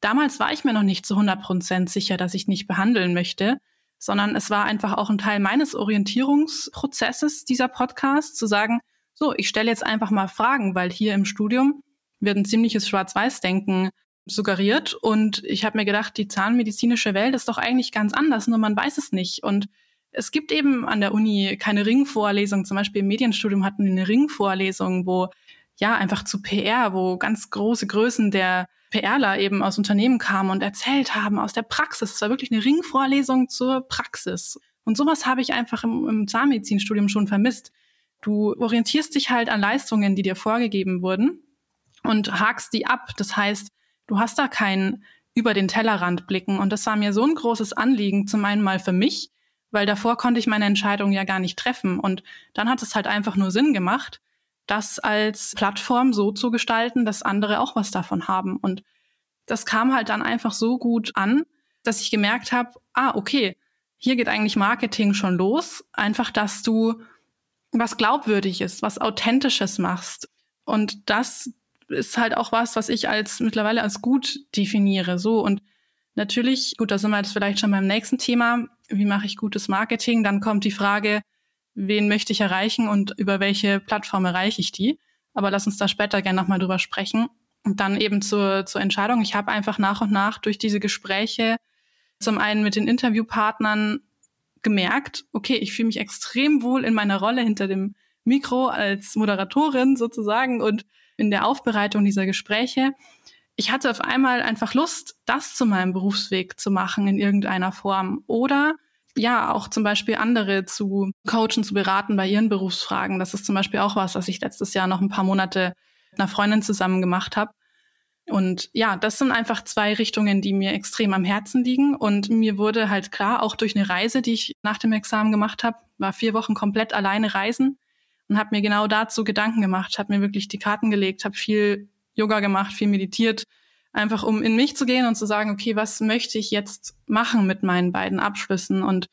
Damals war ich mir noch nicht zu 100 Prozent sicher, dass ich nicht behandeln möchte sondern es war einfach auch ein Teil meines Orientierungsprozesses, dieser Podcast, zu sagen, so, ich stelle jetzt einfach mal Fragen, weil hier im Studium wird ein ziemliches Schwarz-Weiß-Denken suggeriert und ich habe mir gedacht, die zahnmedizinische Welt ist doch eigentlich ganz anders, nur man weiß es nicht. Und es gibt eben an der Uni keine Ringvorlesung, zum Beispiel im Medienstudium hatten wir eine Ringvorlesung, wo ja einfach zu PR, wo ganz große Größen der PRler eben aus Unternehmen kamen und erzählt haben aus der Praxis. Es war wirklich eine Ringvorlesung zur Praxis. Und sowas habe ich einfach im, im Zahnmedizinstudium schon vermisst. Du orientierst dich halt an Leistungen, die dir vorgegeben wurden und hakst die ab. Das heißt, du hast da kein über den Tellerrand blicken. Und das war mir so ein großes Anliegen, zum einen mal für mich, weil davor konnte ich meine Entscheidung ja gar nicht treffen. Und dann hat es halt einfach nur Sinn gemacht, das als Plattform so zu gestalten, dass andere auch was davon haben. Und das kam halt dann einfach so gut an, dass ich gemerkt habe, ah, okay, hier geht eigentlich Marketing schon los. Einfach, dass du was glaubwürdig ist, was authentisches machst. Und das ist halt auch was, was ich als mittlerweile als gut definiere. So und natürlich, gut, da sind wir jetzt vielleicht schon beim nächsten Thema. Wie mache ich gutes Marketing? Dann kommt die Frage, wen möchte ich erreichen und über welche Plattform erreiche ich die. Aber lass uns da später gerne nochmal drüber sprechen. Und dann eben zur, zur Entscheidung. Ich habe einfach nach und nach durch diese Gespräche zum einen mit den Interviewpartnern gemerkt, okay, ich fühle mich extrem wohl in meiner Rolle hinter dem Mikro als Moderatorin sozusagen und in der Aufbereitung dieser Gespräche. Ich hatte auf einmal einfach Lust, das zu meinem Berufsweg zu machen in irgendeiner Form oder ja, auch zum Beispiel andere zu coachen, zu beraten bei ihren Berufsfragen. Das ist zum Beispiel auch was, was ich letztes Jahr noch ein paar Monate mit einer Freundin zusammen gemacht habe. Und ja, das sind einfach zwei Richtungen, die mir extrem am Herzen liegen. Und mir wurde halt klar, auch durch eine Reise, die ich nach dem Examen gemacht habe, war vier Wochen komplett alleine reisen und habe mir genau dazu Gedanken gemacht, habe mir wirklich die Karten gelegt, habe viel Yoga gemacht, viel meditiert, einfach um in mich zu gehen und zu sagen, okay, was möchte ich jetzt machen mit meinen beiden Abschlüssen? Und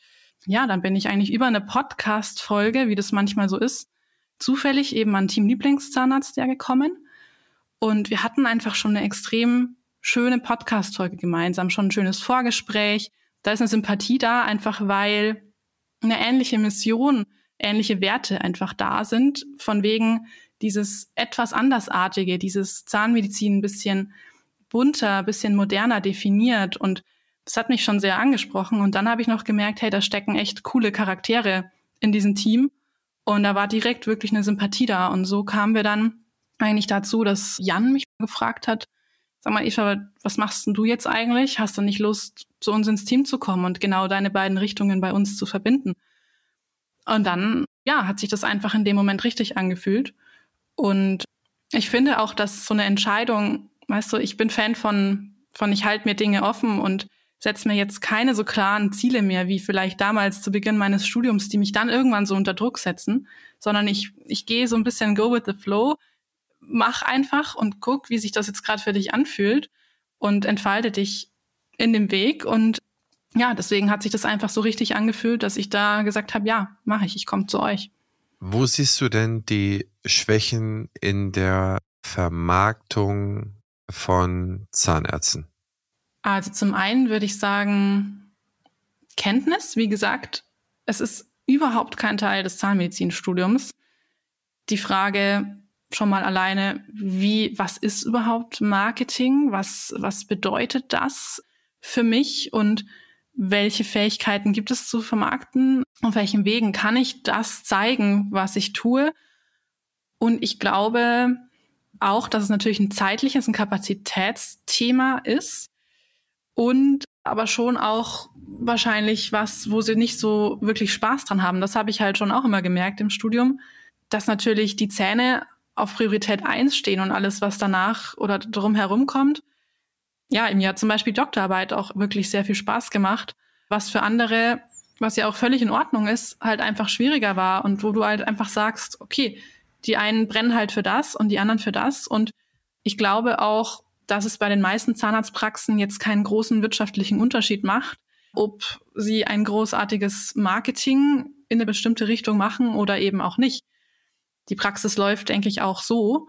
ja, dann bin ich eigentlich über eine Podcast-Folge, wie das manchmal so ist, zufällig eben an Team Lieblingszahnarzt ja gekommen und wir hatten einfach schon eine extrem schöne Podcast-Folge gemeinsam, schon ein schönes Vorgespräch. Da ist eine Sympathie da, einfach weil eine ähnliche Mission, ähnliche Werte einfach da sind, von wegen dieses etwas andersartige, dieses Zahnmedizin ein bisschen bunter, ein bisschen moderner definiert und das hat mich schon sehr angesprochen und dann habe ich noch gemerkt, hey, da stecken echt coole Charaktere in diesem Team und da war direkt wirklich eine Sympathie da und so kamen wir dann eigentlich dazu, dass Jan mich gefragt hat, sag mal, Eva, was machst denn du jetzt eigentlich? Hast du nicht Lust, zu uns ins Team zu kommen und genau deine beiden Richtungen bei uns zu verbinden? Und dann, ja, hat sich das einfach in dem Moment richtig angefühlt. Und ich finde auch, dass so eine Entscheidung, weißt du, ich bin Fan von, von ich halte mir Dinge offen und setze mir jetzt keine so klaren Ziele mehr, wie vielleicht damals zu Beginn meines Studiums, die mich dann irgendwann so unter Druck setzen, sondern ich, ich gehe so ein bisschen go with the flow mach einfach und guck, wie sich das jetzt gerade für dich anfühlt und entfalte dich in dem Weg. Und ja, deswegen hat sich das einfach so richtig angefühlt, dass ich da gesagt habe, ja, mache ich, ich komme zu euch. Wo siehst du denn die Schwächen in der Vermarktung von Zahnärzten? Also zum einen würde ich sagen, Kenntnis, wie gesagt, es ist überhaupt kein Teil des Zahnmedizinstudiums. Die Frage, schon mal alleine, wie, was ist überhaupt Marketing? Was, was bedeutet das für mich? Und welche Fähigkeiten gibt es zu vermarkten? Auf welchen Wegen kann ich das zeigen, was ich tue? Und ich glaube auch, dass es natürlich ein zeitliches, ein Kapazitätsthema ist und aber schon auch wahrscheinlich was, wo sie nicht so wirklich Spaß dran haben. Das habe ich halt schon auch immer gemerkt im Studium, dass natürlich die Zähne auf Priorität eins stehen und alles, was danach oder drum herum kommt. Ja, im Jahr zum Beispiel Doktorarbeit auch wirklich sehr viel Spaß gemacht, was für andere, was ja auch völlig in Ordnung ist, halt einfach schwieriger war und wo du halt einfach sagst, okay, die einen brennen halt für das und die anderen für das. Und ich glaube auch, dass es bei den meisten Zahnarztpraxen jetzt keinen großen wirtschaftlichen Unterschied macht, ob sie ein großartiges Marketing in eine bestimmte Richtung machen oder eben auch nicht die Praxis läuft, denke ich, auch so.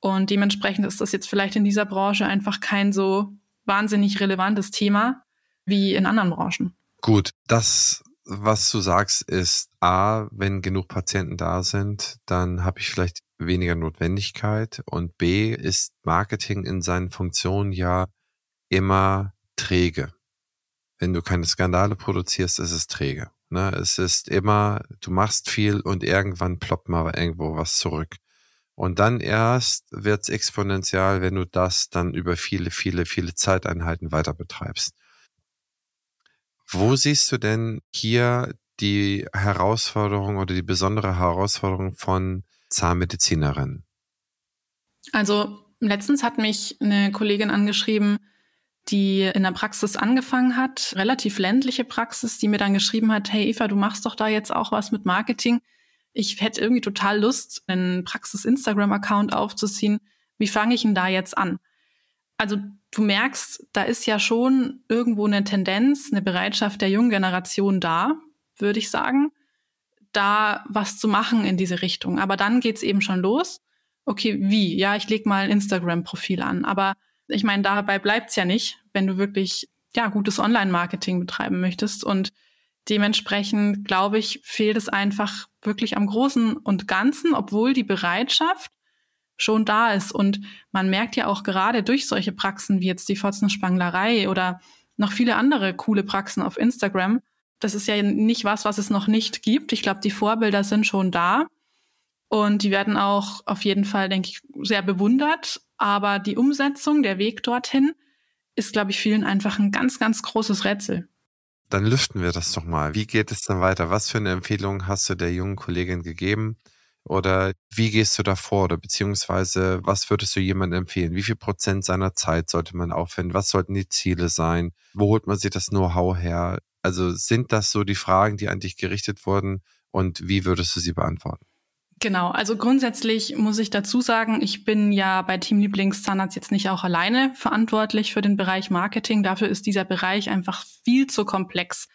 Und dementsprechend ist das jetzt vielleicht in dieser Branche einfach kein so wahnsinnig relevantes Thema wie in anderen Branchen. Gut, das, was du sagst, ist A, wenn genug Patienten da sind, dann habe ich vielleicht weniger Notwendigkeit. Und B, ist Marketing in seinen Funktionen ja immer träge. Wenn du keine Skandale produzierst, ist es träge. Ne? Es ist immer, du machst viel und irgendwann ploppt mal irgendwo was zurück. Und dann erst wird's exponentiell, wenn du das dann über viele, viele, viele Zeiteinheiten weiter betreibst. Wo siehst du denn hier die Herausforderung oder die besondere Herausforderung von Zahnmedizinerinnen? Also letztens hat mich eine Kollegin angeschrieben, die in der Praxis angefangen hat, relativ ländliche Praxis, die mir dann geschrieben hat, hey Eva, du machst doch da jetzt auch was mit Marketing. Ich hätte irgendwie total Lust, einen Praxis-Instagram-Account aufzuziehen. Wie fange ich denn da jetzt an? Also du merkst, da ist ja schon irgendwo eine Tendenz, eine Bereitschaft der jungen Generation da, würde ich sagen, da was zu machen in diese Richtung. Aber dann geht's eben schon los. Okay, wie? Ja, ich leg mal ein Instagram-Profil an. Aber ich meine, dabei bleibt's ja nicht, wenn du wirklich ja gutes Online-Marketing betreiben möchtest. Und dementsprechend, glaube ich, fehlt es einfach wirklich am Großen und Ganzen, obwohl die Bereitschaft schon da ist. Und man merkt ja auch gerade durch solche Praxen wie jetzt die Fotzenspanglerei oder noch viele andere coole Praxen auf Instagram. Das ist ja nicht was, was es noch nicht gibt. Ich glaube, die Vorbilder sind schon da. Und die werden auch auf jeden Fall, denke ich, sehr bewundert. Aber die Umsetzung, der Weg dorthin, ist, glaube ich, vielen einfach ein ganz, ganz großes Rätsel. Dann lüften wir das doch mal. Wie geht es dann weiter? Was für eine Empfehlung hast du der jungen Kollegin gegeben? Oder wie gehst du da vor? Oder beziehungsweise was würdest du jemandem empfehlen? Wie viel Prozent seiner Zeit sollte man aufwenden? Was sollten die Ziele sein? Wo holt man sich das Know-how her? Also sind das so die Fragen, die an dich gerichtet wurden? Und wie würdest du sie beantworten? Genau, also grundsätzlich muss ich dazu sagen, ich bin ja bei Team Lieblingszahnarzt jetzt nicht auch alleine verantwortlich für den Bereich Marketing. Dafür ist dieser Bereich einfach viel zu komplex.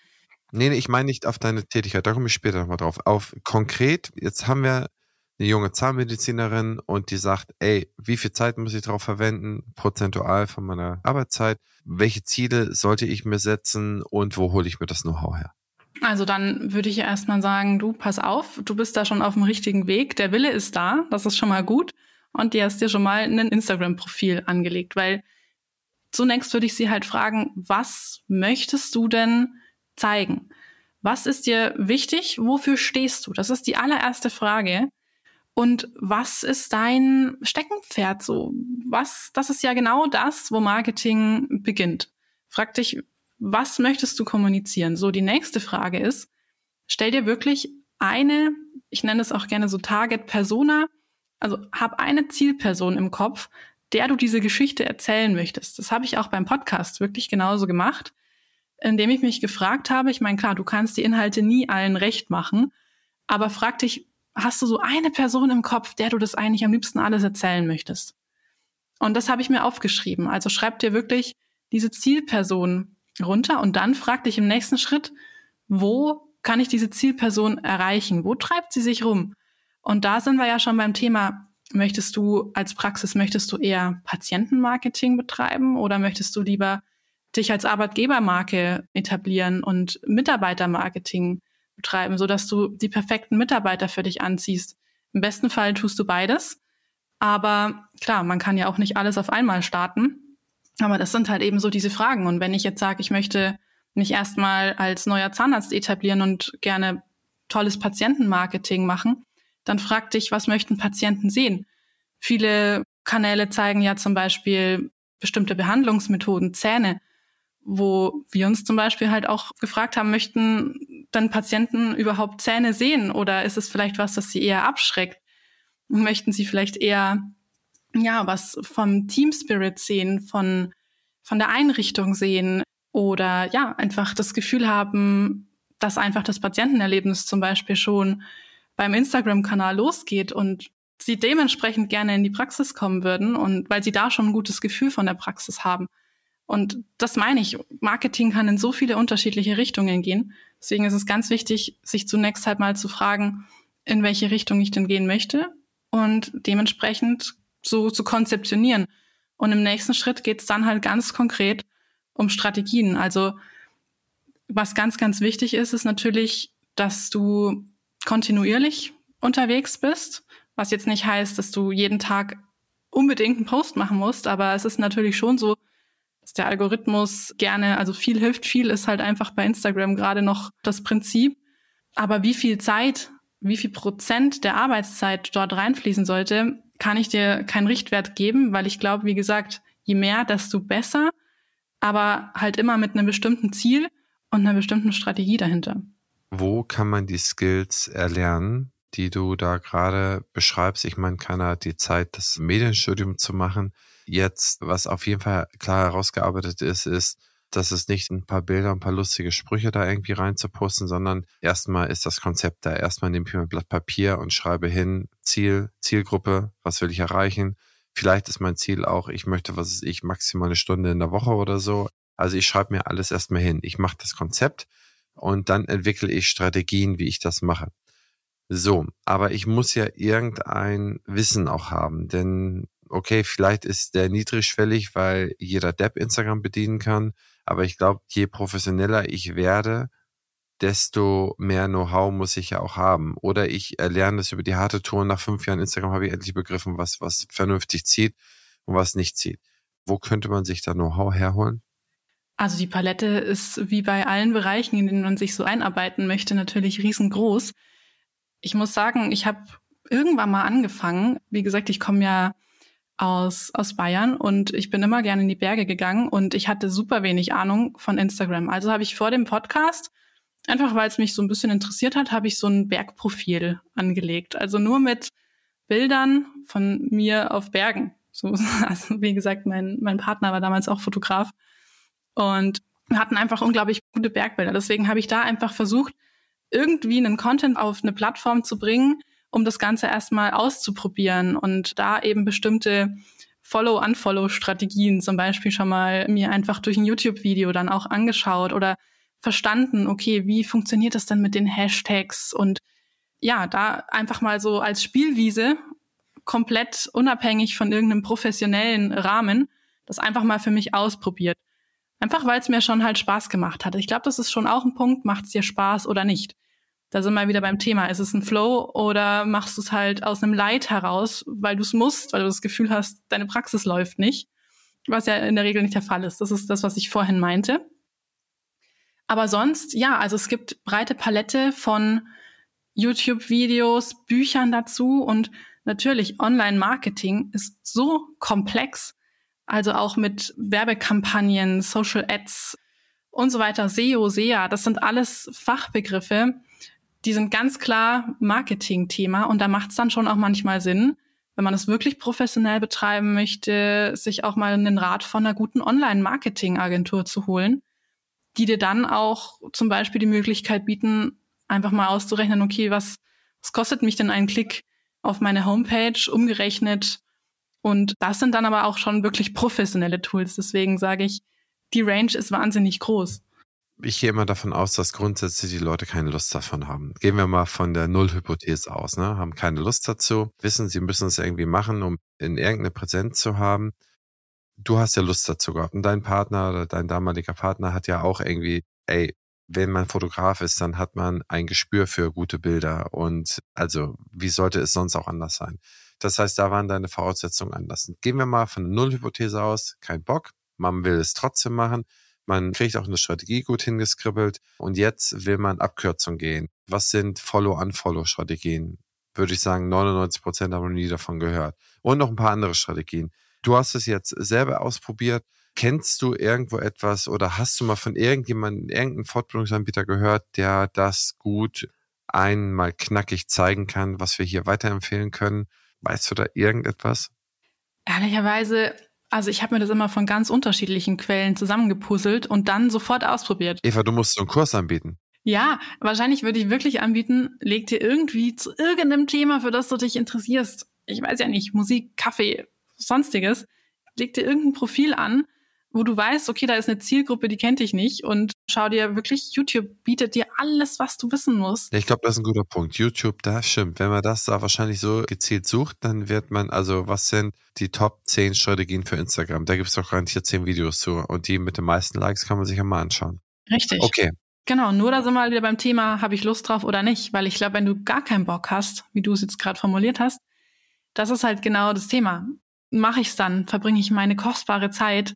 Nee, nee ich meine nicht auf deine Tätigkeit, da komme ich später nochmal drauf. Auf konkret, jetzt haben wir eine junge Zahnmedizinerin und die sagt, ey, wie viel Zeit muss ich darauf verwenden, prozentual von meiner Arbeitszeit? Welche Ziele sollte ich mir setzen und wo hole ich mir das Know-how her? Also dann würde ich erstmal sagen, du pass auf, du bist da schon auf dem richtigen Weg, der Wille ist da, das ist schon mal gut und du hast dir schon mal ein Instagram-Profil angelegt, weil zunächst würde ich sie halt fragen, was möchtest du denn zeigen? Was ist dir wichtig? Wofür stehst du? Das ist die allererste Frage. Und was ist dein Steckenpferd so? Was, das ist ja genau das, wo Marketing beginnt. Frag dich, was möchtest du kommunizieren? So, die nächste Frage ist, stell dir wirklich eine, ich nenne es auch gerne so Target Persona, also hab eine Zielperson im Kopf, der du diese Geschichte erzählen möchtest. Das habe ich auch beim Podcast wirklich genauso gemacht, indem ich mich gefragt habe, ich meine, klar, du kannst die Inhalte nie allen recht machen, aber frag dich, hast du so eine Person im Kopf, der du das eigentlich am liebsten alles erzählen möchtest? Und das habe ich mir aufgeschrieben. Also schreib dir wirklich diese Zielperson runter und dann frag dich im nächsten Schritt, wo kann ich diese Zielperson erreichen? Wo treibt sie sich rum? Und da sind wir ja schon beim Thema, möchtest du als Praxis, möchtest du eher Patientenmarketing betreiben oder möchtest du lieber dich als Arbeitgebermarke etablieren und Mitarbeitermarketing betreiben, so dass du die perfekten Mitarbeiter für dich anziehst. Im besten Fall tust du beides. Aber klar, man kann ja auch nicht alles auf einmal starten. Aber das sind halt eben so diese Fragen. Und wenn ich jetzt sage, ich möchte mich erstmal als neuer Zahnarzt etablieren und gerne tolles Patientenmarketing machen, dann frag dich, was möchten Patienten sehen? Viele Kanäle zeigen ja zum Beispiel bestimmte Behandlungsmethoden, Zähne, wo wir uns zum Beispiel halt auch gefragt haben, möchten dann Patienten überhaupt Zähne sehen oder ist es vielleicht was, das sie eher abschreckt? Möchten sie vielleicht eher ja was vom Team Spirit sehen, von von der Einrichtung sehen oder ja einfach das Gefühl haben, dass einfach das Patientenerlebnis zum Beispiel schon beim Instagram-Kanal losgeht und sie dementsprechend gerne in die Praxis kommen würden und weil sie da schon ein gutes Gefühl von der Praxis haben. Und das meine ich. Marketing kann in so viele unterschiedliche Richtungen gehen. Deswegen ist es ganz wichtig, sich zunächst halt mal zu fragen, in welche Richtung ich denn gehen möchte und dementsprechend so zu konzeptionieren. Und im nächsten Schritt geht es dann halt ganz konkret um Strategien. Also was ganz, ganz wichtig ist, ist natürlich, dass du kontinuierlich unterwegs bist, was jetzt nicht heißt, dass du jeden Tag unbedingt einen Post machen musst, aber es ist natürlich schon so, dass der Algorithmus gerne, also viel hilft viel, ist halt einfach bei Instagram gerade noch das Prinzip. Aber wie viel Zeit, wie viel Prozent der Arbeitszeit dort reinfließen sollte, kann ich dir keinen Richtwert geben, weil ich glaube, wie gesagt, je mehr, desto besser, aber halt immer mit einem bestimmten Ziel und einer bestimmten Strategie dahinter. Wo kann man die Skills erlernen, die du da gerade beschreibst? Ich meine, keiner hat die Zeit, das Medienstudium zu machen. Jetzt, was auf jeden Fall klar herausgearbeitet ist, ist, dass es nicht ein paar Bilder, ein paar lustige Sprüche da irgendwie reinzuposten, sondern erstmal ist das Konzept da. Erstmal nehme ich mir ein Blatt Papier und schreibe hin, Ziel, Zielgruppe, was will ich erreichen? Vielleicht ist mein Ziel auch, ich möchte, was ist ich, maximal eine Stunde in der Woche oder so. Also ich schreibe mir alles erstmal hin. Ich mache das Konzept und dann entwickle ich Strategien, wie ich das mache. So, aber ich muss ja irgendein Wissen auch haben, denn okay, vielleicht ist der niedrigschwellig, weil jeder Depp Instagram bedienen kann. Aber ich glaube, je professioneller ich werde, desto mehr Know-how muss ich ja auch haben. Oder ich erlerne das über die harte Tour. Nach fünf Jahren Instagram habe ich endlich begriffen, was, was vernünftig zieht und was nicht zieht. Wo könnte man sich da Know-how herholen? Also die Palette ist wie bei allen Bereichen, in denen man sich so einarbeiten möchte, natürlich riesengroß. Ich muss sagen, ich habe irgendwann mal angefangen. Wie gesagt, ich komme ja aus, aus Bayern und ich bin immer gerne in die Berge gegangen und ich hatte super wenig Ahnung von Instagram. Also habe ich vor dem Podcast Einfach weil es mich so ein bisschen interessiert hat, habe ich so ein Bergprofil angelegt. Also nur mit Bildern von mir auf Bergen. So, also wie gesagt, mein, mein Partner war damals auch Fotograf und hatten einfach unglaublich gute Bergbilder. Deswegen habe ich da einfach versucht, irgendwie einen Content auf eine Plattform zu bringen, um das Ganze erstmal auszuprobieren und da eben bestimmte Follow-Unfollow-Strategien zum Beispiel schon mal mir einfach durch ein YouTube-Video dann auch angeschaut oder verstanden, okay, wie funktioniert das denn mit den Hashtags und ja, da einfach mal so als Spielwiese komplett unabhängig von irgendeinem professionellen Rahmen das einfach mal für mich ausprobiert. Einfach weil es mir schon halt Spaß gemacht hat. Ich glaube, das ist schon auch ein Punkt, macht es dir Spaß oder nicht. Da sind wir wieder beim Thema. Ist es ein Flow oder machst du es halt aus einem Leid heraus, weil du es musst, weil du das Gefühl hast, deine Praxis läuft nicht? Was ja in der Regel nicht der Fall ist. Das ist das, was ich vorhin meinte. Aber sonst, ja, also es gibt breite Palette von YouTube-Videos, Büchern dazu und natürlich Online-Marketing ist so komplex, also auch mit Werbekampagnen, Social Ads und so weiter, SEO, SEA, das sind alles Fachbegriffe, die sind ganz klar Marketing-Thema und da macht es dann schon auch manchmal Sinn, wenn man es wirklich professionell betreiben möchte, sich auch mal einen Rat von einer guten Online-Marketing-Agentur zu holen, die dir dann auch zum Beispiel die Möglichkeit bieten, einfach mal auszurechnen, okay, was, was kostet mich denn ein Klick auf meine Homepage umgerechnet? Und das sind dann aber auch schon wirklich professionelle Tools. Deswegen sage ich, die Range ist wahnsinnig groß. Ich gehe immer davon aus, dass grundsätzlich die Leute keine Lust davon haben. Gehen wir mal von der Nullhypothese aus, ne? Haben keine Lust dazu, wissen, sie müssen es irgendwie machen, um in irgendeine Präsenz zu haben du hast ja Lust dazu gehabt und dein Partner oder dein damaliger Partner hat ja auch irgendwie, ey, wenn man Fotograf ist, dann hat man ein Gespür für gute Bilder und also wie sollte es sonst auch anders sein? Das heißt, da waren deine Voraussetzungen anders. Gehen wir mal von der Nullhypothese aus, kein Bock, man will es trotzdem machen, man kriegt auch eine Strategie gut hingeskribbelt und jetzt will man Abkürzung gehen. Was sind Follow-Unfollow-Strategien? Würde ich sagen, 99 Prozent haben noch nie davon gehört. Und noch ein paar andere Strategien. Du hast es jetzt selber ausprobiert. Kennst du irgendwo etwas oder hast du mal von irgendjemandem, irgendeinem Fortbildungsanbieter gehört, der das gut einmal knackig zeigen kann, was wir hier weiterempfehlen können? Weißt du da irgendetwas? Ehrlicherweise, also ich habe mir das immer von ganz unterschiedlichen Quellen zusammengepuzzelt und dann sofort ausprobiert. Eva, du musst so einen Kurs anbieten. Ja, wahrscheinlich würde ich wirklich anbieten, leg dir irgendwie zu irgendeinem Thema, für das du dich interessierst. Ich weiß ja nicht, Musik, Kaffee, sonstiges, leg dir irgendein Profil an, wo du weißt, okay, da ist eine Zielgruppe, die kennt dich nicht und schau dir wirklich, YouTube bietet dir alles, was du wissen musst. Ich glaube, das ist ein guter Punkt. YouTube, das stimmt. Wenn man das da wahrscheinlich so gezielt sucht, dann wird man, also was sind die Top 10 Strategien für Instagram? Da gibt es doch garantiert 10 Videos zu und die mit den meisten Likes kann man sich ja mal anschauen. Richtig. Okay. Genau, nur da sind wir wieder beim Thema, habe ich Lust drauf oder nicht? Weil ich glaube, wenn du gar keinen Bock hast, wie du es jetzt gerade formuliert hast, das ist halt genau das Thema mache ich es dann? Verbringe ich meine kostbare Zeit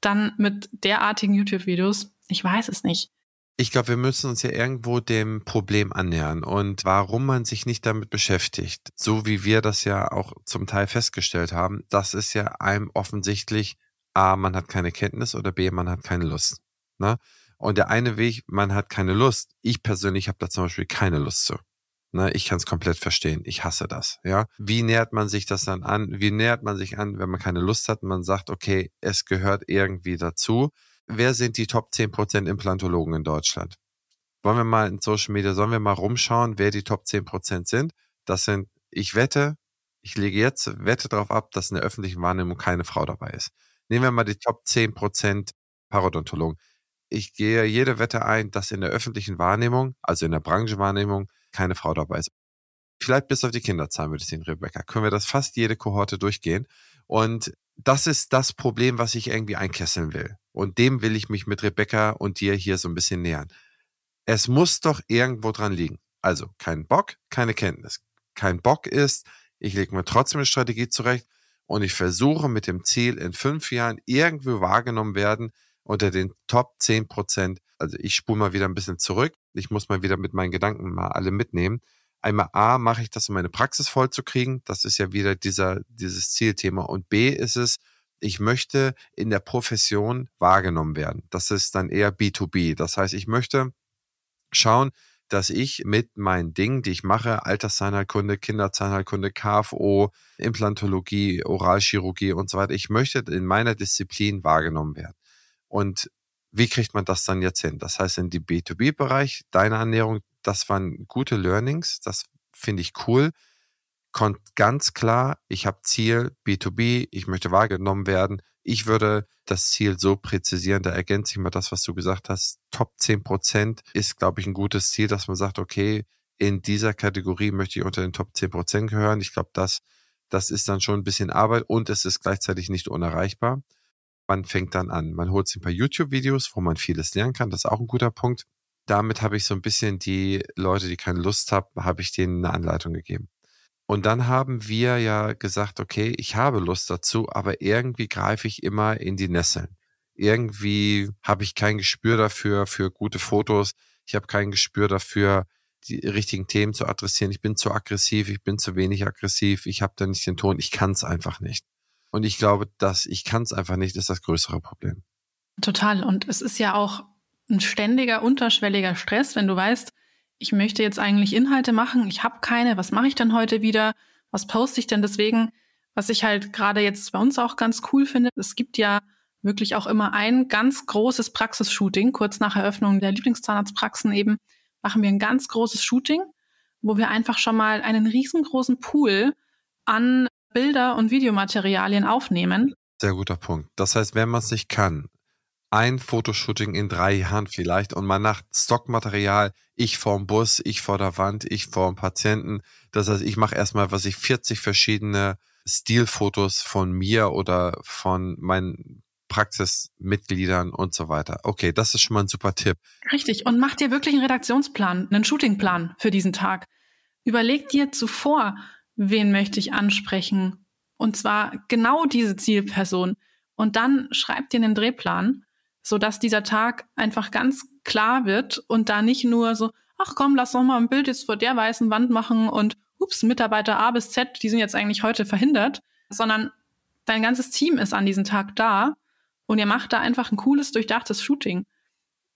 dann mit derartigen YouTube-Videos? Ich weiß es nicht. Ich glaube, wir müssen uns ja irgendwo dem Problem annähern und warum man sich nicht damit beschäftigt, so wie wir das ja auch zum Teil festgestellt haben, das ist ja einem offensichtlich, A, man hat keine Kenntnis oder B, man hat keine Lust. Ne? Und der eine Weg, man hat keine Lust. Ich persönlich habe da zum Beispiel keine Lust zu. Ne, ich kann es komplett verstehen. Ich hasse das. Ja, wie nähert man sich das dann an? Wie nähert man sich an, wenn man keine Lust hat? Man sagt, okay, es gehört irgendwie dazu. Wer sind die Top 10% Implantologen in Deutschland? Wollen wir mal in Social Media, sollen wir mal rumschauen, wer die Top 10% sind? Das sind, ich wette, ich lege jetzt Wette darauf ab, dass in der öffentlichen Wahrnehmung keine Frau dabei ist. Nehmen wir mal die Top 10% Parodontologen. Ich gehe jede Wette ein, dass in der öffentlichen Wahrnehmung, also in der Branchenwahrnehmung, keine Frau dabei ist. Vielleicht bis auf die Kinderzahlen würde ich sehen, Rebecca. Können wir das fast jede Kohorte durchgehen. Und das ist das Problem, was ich irgendwie einkesseln will. Und dem will ich mich mit Rebecca und dir hier so ein bisschen nähern. Es muss doch irgendwo dran liegen. Also kein Bock, keine Kenntnis. Kein Bock ist, ich lege mir trotzdem eine Strategie zurecht und ich versuche mit dem Ziel, in fünf Jahren irgendwie wahrgenommen werden unter den Top 10 Prozent. Also ich spule mal wieder ein bisschen zurück. Ich muss mal wieder mit meinen Gedanken mal alle mitnehmen. Einmal A, mache ich das, um meine Praxis voll zu kriegen. Das ist ja wieder dieser, dieses Zielthema. Und B ist es, ich möchte in der Profession wahrgenommen werden. Das ist dann eher B2B. Das heißt, ich möchte schauen, dass ich mit meinen Dingen, die ich mache, Alterszahnheilkunde, Kinderzahnheilkunde, KFO, Implantologie, Oralchirurgie und so weiter, ich möchte in meiner Disziplin wahrgenommen werden. Und wie kriegt man das dann jetzt hin? Das heißt, in die B2B-Bereich, deine Ernährung, das waren gute Learnings, das finde ich cool. Kommt ganz klar, ich habe Ziel B2B, ich möchte wahrgenommen werden. Ich würde das Ziel so präzisieren, da ergänze ich mal das, was du gesagt hast. Top 10 Prozent ist, glaube ich, ein gutes Ziel, dass man sagt, okay, in dieser Kategorie möchte ich unter den Top 10 Prozent gehören. Ich glaube, das, das ist dann schon ein bisschen Arbeit und es ist gleichzeitig nicht unerreichbar. Man fängt dann an. Man holt sich ein paar YouTube-Videos, wo man vieles lernen kann. Das ist auch ein guter Punkt. Damit habe ich so ein bisschen die Leute, die keine Lust haben, habe ich denen eine Anleitung gegeben. Und dann haben wir ja gesagt, okay, ich habe Lust dazu, aber irgendwie greife ich immer in die Nesseln. Irgendwie habe ich kein Gespür dafür, für gute Fotos. Ich habe kein Gespür dafür, die richtigen Themen zu adressieren. Ich bin zu aggressiv, ich bin zu wenig aggressiv, ich habe da nicht den Ton, ich kann es einfach nicht. Und ich glaube, dass ich kann es einfach nicht, ist das größere Problem. Total. Und es ist ja auch ein ständiger, unterschwelliger Stress, wenn du weißt, ich möchte jetzt eigentlich Inhalte machen, ich habe keine, was mache ich denn heute wieder? Was poste ich denn deswegen? Was ich halt gerade jetzt bei uns auch ganz cool finde, es gibt ja wirklich auch immer ein ganz großes Praxisshooting. Kurz nach Eröffnung der Lieblingszahnarztpraxen eben machen wir ein ganz großes Shooting, wo wir einfach schon mal einen riesengroßen Pool an Bilder und Videomaterialien aufnehmen. Sehr guter Punkt. Das heißt, wenn man es nicht kann, ein Fotoshooting in drei Jahren vielleicht und man nach Stockmaterial, ich vorm Bus, ich vor der Wand, ich vor dem Patienten. Das heißt, ich mache erstmal, was ich 40 verschiedene Stilfotos von mir oder von meinen Praxismitgliedern und so weiter. Okay, das ist schon mal ein super Tipp. Richtig. Und mach dir wirklich einen Redaktionsplan, einen Shootingplan für diesen Tag. Überleg dir zuvor, wen möchte ich ansprechen? Und zwar genau diese Zielperson. Und dann schreib dir einen Drehplan so dass dieser Tag einfach ganz klar wird und da nicht nur so, ach komm, lass doch mal ein Bild jetzt vor der weißen Wand machen und ups, Mitarbeiter A bis Z, die sind jetzt eigentlich heute verhindert, sondern dein ganzes Team ist an diesem Tag da und ihr macht da einfach ein cooles, durchdachtes Shooting.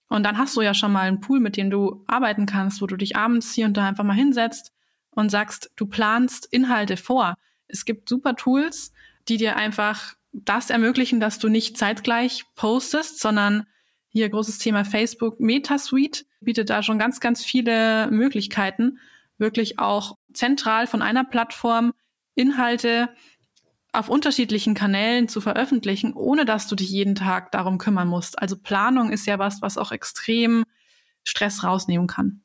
Und dann hast du ja schon mal einen Pool, mit dem du arbeiten kannst, wo du dich abends hier und da einfach mal hinsetzt und sagst, du planst Inhalte vor. Es gibt super Tools, die dir einfach das ermöglichen, dass du nicht zeitgleich postest, sondern hier großes Thema Facebook MetaSuite bietet da schon ganz, ganz viele Möglichkeiten, wirklich auch zentral von einer Plattform Inhalte auf unterschiedlichen Kanälen zu veröffentlichen, ohne dass du dich jeden Tag darum kümmern musst. Also Planung ist ja was, was auch extrem Stress rausnehmen kann.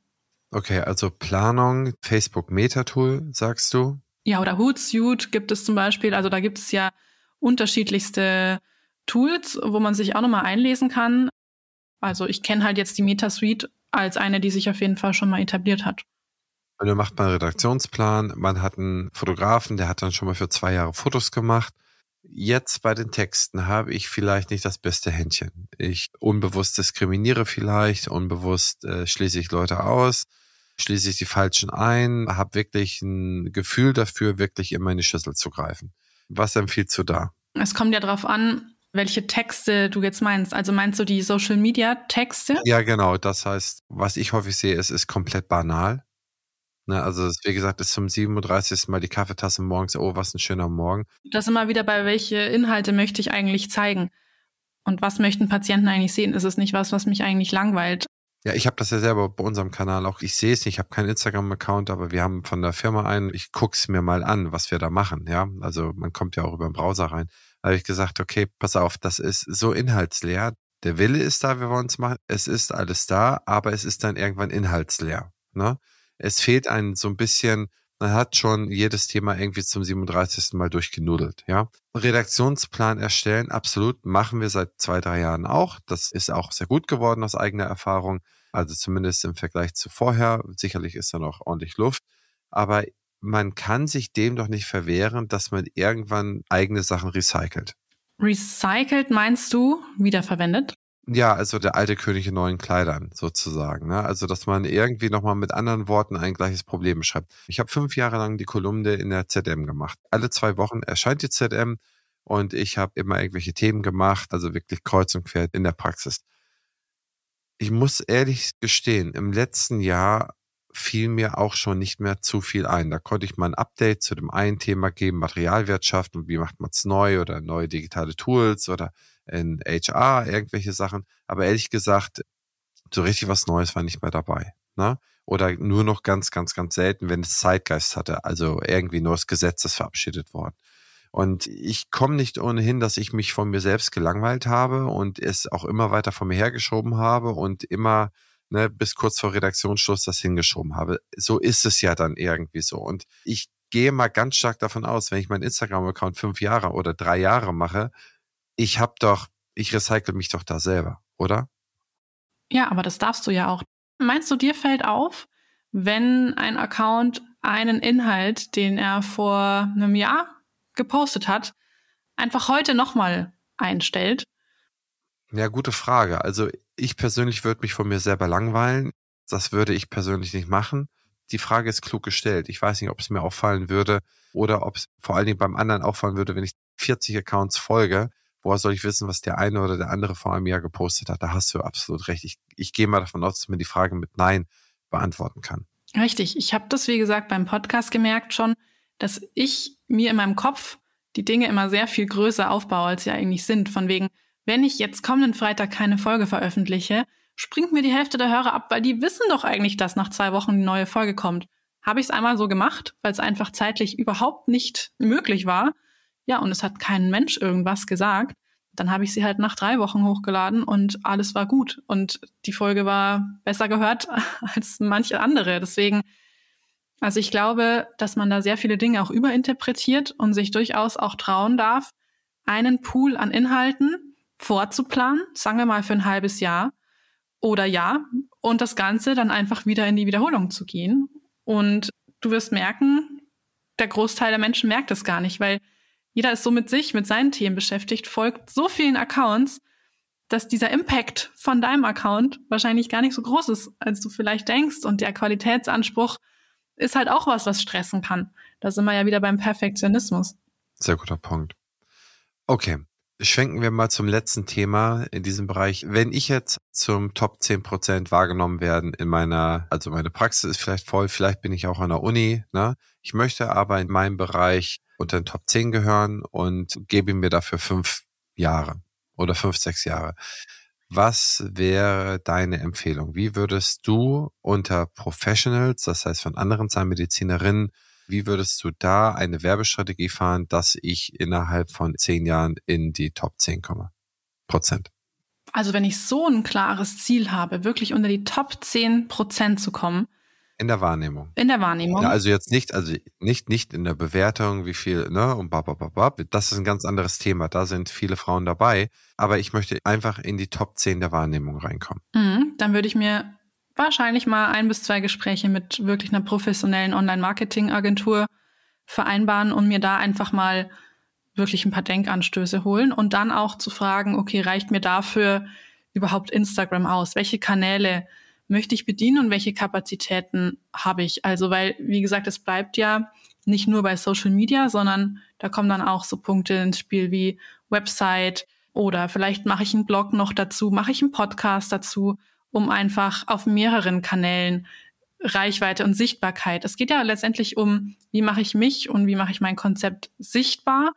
Okay, also Planung, Facebook Meta-Tool, sagst du? Ja, oder Hootsuite gibt es zum Beispiel. Also da gibt es ja unterschiedlichste Tools, wo man sich auch nochmal einlesen kann. Also ich kenne halt jetzt die MetaSuite als eine, die sich auf jeden Fall schon mal etabliert hat. Dann macht man einen Redaktionsplan, man hat einen Fotografen, der hat dann schon mal für zwei Jahre Fotos gemacht. Jetzt bei den Texten habe ich vielleicht nicht das beste Händchen. Ich unbewusst diskriminiere vielleicht, unbewusst äh, schließe ich Leute aus, schließe ich die Falschen ein, habe wirklich ein Gefühl dafür, wirklich in meine Schüssel zu greifen. Was empfiehlst du da? Es kommt ja darauf an, welche Texte du jetzt meinst. Also meinst du die Social Media Texte? Ja, genau. Das heißt, was ich häufig sehe, ist, ist komplett banal. Ne, also wie gesagt, ist zum 37. Mal die Kaffeetasse morgens, oh, was ein schöner Morgen. Das immer wieder bei, welche Inhalte möchte ich eigentlich zeigen? Und was möchten Patienten eigentlich sehen? Ist es nicht was, was mich eigentlich langweilt? Ja, ich habe das ja selber bei unserem Kanal auch. Ich sehe es nicht, ich habe keinen Instagram-Account, aber wir haben von der Firma einen, ich guck's mir mal an, was wir da machen. Ja, also man kommt ja auch über den Browser rein. Da habe ich gesagt, okay, pass auf, das ist so inhaltsleer. Der Wille ist da, wir wollen es machen. Es ist alles da, aber es ist dann irgendwann inhaltsleer. Ne? Es fehlt einem so ein bisschen man hat schon jedes Thema irgendwie zum 37. Mal durchgenudelt, ja. Redaktionsplan erstellen, absolut, machen wir seit zwei, drei Jahren auch. Das ist auch sehr gut geworden aus eigener Erfahrung. Also zumindest im Vergleich zu vorher. Sicherlich ist da noch ordentlich Luft. Aber man kann sich dem doch nicht verwehren, dass man irgendwann eigene Sachen recycelt. Recycelt meinst du wiederverwendet? Ja, also der alte König in neuen Kleidern sozusagen. Ne? Also dass man irgendwie nochmal mit anderen Worten ein gleiches Problem beschreibt. Ich habe fünf Jahre lang die Kolumne in der ZM gemacht. Alle zwei Wochen erscheint die ZM und ich habe immer irgendwelche Themen gemacht, also wirklich kreuz und quer in der Praxis. Ich muss ehrlich gestehen, im letzten Jahr fiel mir auch schon nicht mehr zu viel ein. Da konnte ich mal ein Update zu dem einen Thema geben, Materialwirtschaft und wie macht man es neu oder neue digitale Tools oder in HR irgendwelche Sachen. Aber ehrlich gesagt, so richtig was Neues war nicht mehr dabei. Ne? Oder nur noch ganz, ganz, ganz selten, wenn es Zeitgeist hatte. Also irgendwie das Gesetz ist verabschiedet worden. Und ich komme nicht ohnehin, dass ich mich von mir selbst gelangweilt habe und es auch immer weiter von mir hergeschoben habe und immer ne, bis kurz vor Redaktionsschluss das hingeschoben habe. So ist es ja dann irgendwie so. Und ich gehe mal ganz stark davon aus, wenn ich meinen Instagram-Account fünf Jahre oder drei Jahre mache, ich habe doch, ich recycle mich doch da selber, oder? Ja, aber das darfst du ja auch. Meinst du, dir fällt auf, wenn ein Account einen Inhalt, den er vor einem Jahr gepostet hat, einfach heute nochmal einstellt? Ja, gute Frage. Also ich persönlich würde mich von mir selber langweilen. Das würde ich persönlich nicht machen. Die Frage ist klug gestellt. Ich weiß nicht, ob es mir auffallen würde oder ob es vor allen Dingen beim anderen auffallen würde, wenn ich 40 Accounts folge. Woher soll ich wissen, was der eine oder der andere vor einem Jahr gepostet hat? Da hast du absolut recht. Ich, ich gehe mal davon aus, dass man die Frage mit Nein beantworten kann. Richtig. Ich habe das, wie gesagt, beim Podcast gemerkt schon, dass ich mir in meinem Kopf die Dinge immer sehr viel größer aufbaue, als sie eigentlich sind. Von wegen, wenn ich jetzt kommenden Freitag keine Folge veröffentliche, springt mir die Hälfte der Hörer ab, weil die wissen doch eigentlich, dass nach zwei Wochen eine neue Folge kommt. Habe ich es einmal so gemacht, weil es einfach zeitlich überhaupt nicht möglich war. Ja, und es hat kein Mensch irgendwas gesagt. Dann habe ich sie halt nach drei Wochen hochgeladen und alles war gut. Und die Folge war besser gehört als manche andere. Deswegen also ich glaube, dass man da sehr viele Dinge auch überinterpretiert und sich durchaus auch trauen darf, einen Pool an Inhalten vorzuplanen, sagen wir mal für ein halbes Jahr oder Jahr, und das Ganze dann einfach wieder in die Wiederholung zu gehen. Und du wirst merken, der Großteil der Menschen merkt es gar nicht, weil jeder ist so mit sich, mit seinen Themen beschäftigt, folgt so vielen Accounts, dass dieser Impact von deinem Account wahrscheinlich gar nicht so groß ist, als du vielleicht denkst. Und der Qualitätsanspruch ist halt auch was, was stressen kann. Da sind wir ja wieder beim Perfektionismus. Sehr guter Punkt. Okay. Schwenken wir mal zum letzten Thema in diesem Bereich. Wenn ich jetzt zum Top 10 Prozent wahrgenommen werden in meiner, also meine Praxis ist vielleicht voll, vielleicht bin ich auch an der Uni, ne? Ich möchte aber in meinem Bereich unter den Top 10 gehören und gebe mir dafür fünf Jahre oder fünf, sechs Jahre. Was wäre deine Empfehlung? Wie würdest du unter Professionals, das heißt von anderen Zahnmedizinerinnen, wie würdest du da eine Werbestrategie fahren, dass ich innerhalb von zehn Jahren in die Top 10 komme? Prozent. Also wenn ich so ein klares Ziel habe, wirklich unter die Top 10 Prozent zu kommen, in der Wahrnehmung. In der Wahrnehmung. Ja, also jetzt nicht, also nicht, nicht in der Bewertung, wie viel, ne, und babababab. Das ist ein ganz anderes Thema. Da sind viele Frauen dabei. Aber ich möchte einfach in die Top 10 der Wahrnehmung reinkommen. Mhm, dann würde ich mir wahrscheinlich mal ein bis zwei Gespräche mit wirklich einer professionellen Online-Marketing-Agentur vereinbaren und mir da einfach mal wirklich ein paar Denkanstöße holen und dann auch zu fragen, okay, reicht mir dafür überhaupt Instagram aus? Welche Kanäle möchte ich bedienen und welche Kapazitäten habe ich? Also, weil, wie gesagt, es bleibt ja nicht nur bei Social Media, sondern da kommen dann auch so Punkte ins Spiel wie Website oder vielleicht mache ich einen Blog noch dazu, mache ich einen Podcast dazu, um einfach auf mehreren Kanälen Reichweite und Sichtbarkeit. Es geht ja letztendlich um, wie mache ich mich und wie mache ich mein Konzept sichtbar.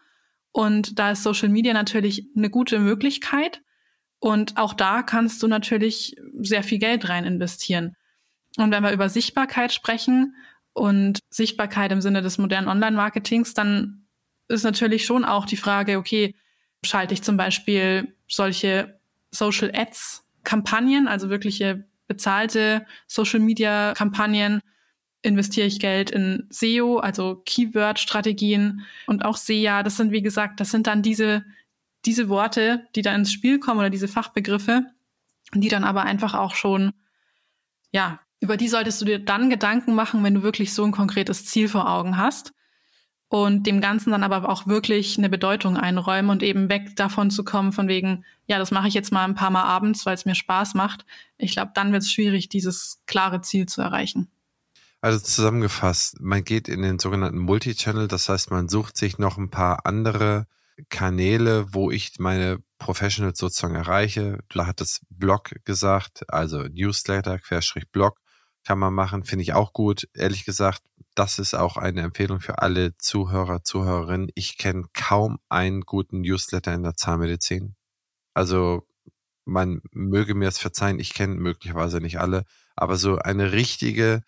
Und da ist Social Media natürlich eine gute Möglichkeit. Und auch da kannst du natürlich sehr viel Geld rein investieren. Und wenn wir über Sichtbarkeit sprechen und Sichtbarkeit im Sinne des modernen Online-Marketings, dann ist natürlich schon auch die Frage, okay, schalte ich zum Beispiel solche Social Ads Kampagnen, also wirkliche bezahlte Social Media Kampagnen, investiere ich Geld in SEO, also Keyword Strategien und auch SEA. Das sind, wie gesagt, das sind dann diese diese Worte, die da ins Spiel kommen oder diese Fachbegriffe, die dann aber einfach auch schon, ja, über die solltest du dir dann Gedanken machen, wenn du wirklich so ein konkretes Ziel vor Augen hast und dem Ganzen dann aber auch wirklich eine Bedeutung einräumen und eben weg davon zu kommen, von wegen, ja, das mache ich jetzt mal ein paar Mal abends, weil es mir Spaß macht. Ich glaube, dann wird es schwierig, dieses klare Ziel zu erreichen. Also zusammengefasst, man geht in den sogenannten Multichannel, das heißt, man sucht sich noch ein paar andere Kanäle, wo ich meine Professionals sozusagen erreiche. Du hattest Blog gesagt, also Newsletter, Querstrich Blog kann man machen, finde ich auch gut. Ehrlich gesagt, das ist auch eine Empfehlung für alle Zuhörer, Zuhörerinnen. Ich kenne kaum einen guten Newsletter in der Zahnmedizin. Also man möge mir es verzeihen, ich kenne möglicherweise nicht alle, aber so eine richtige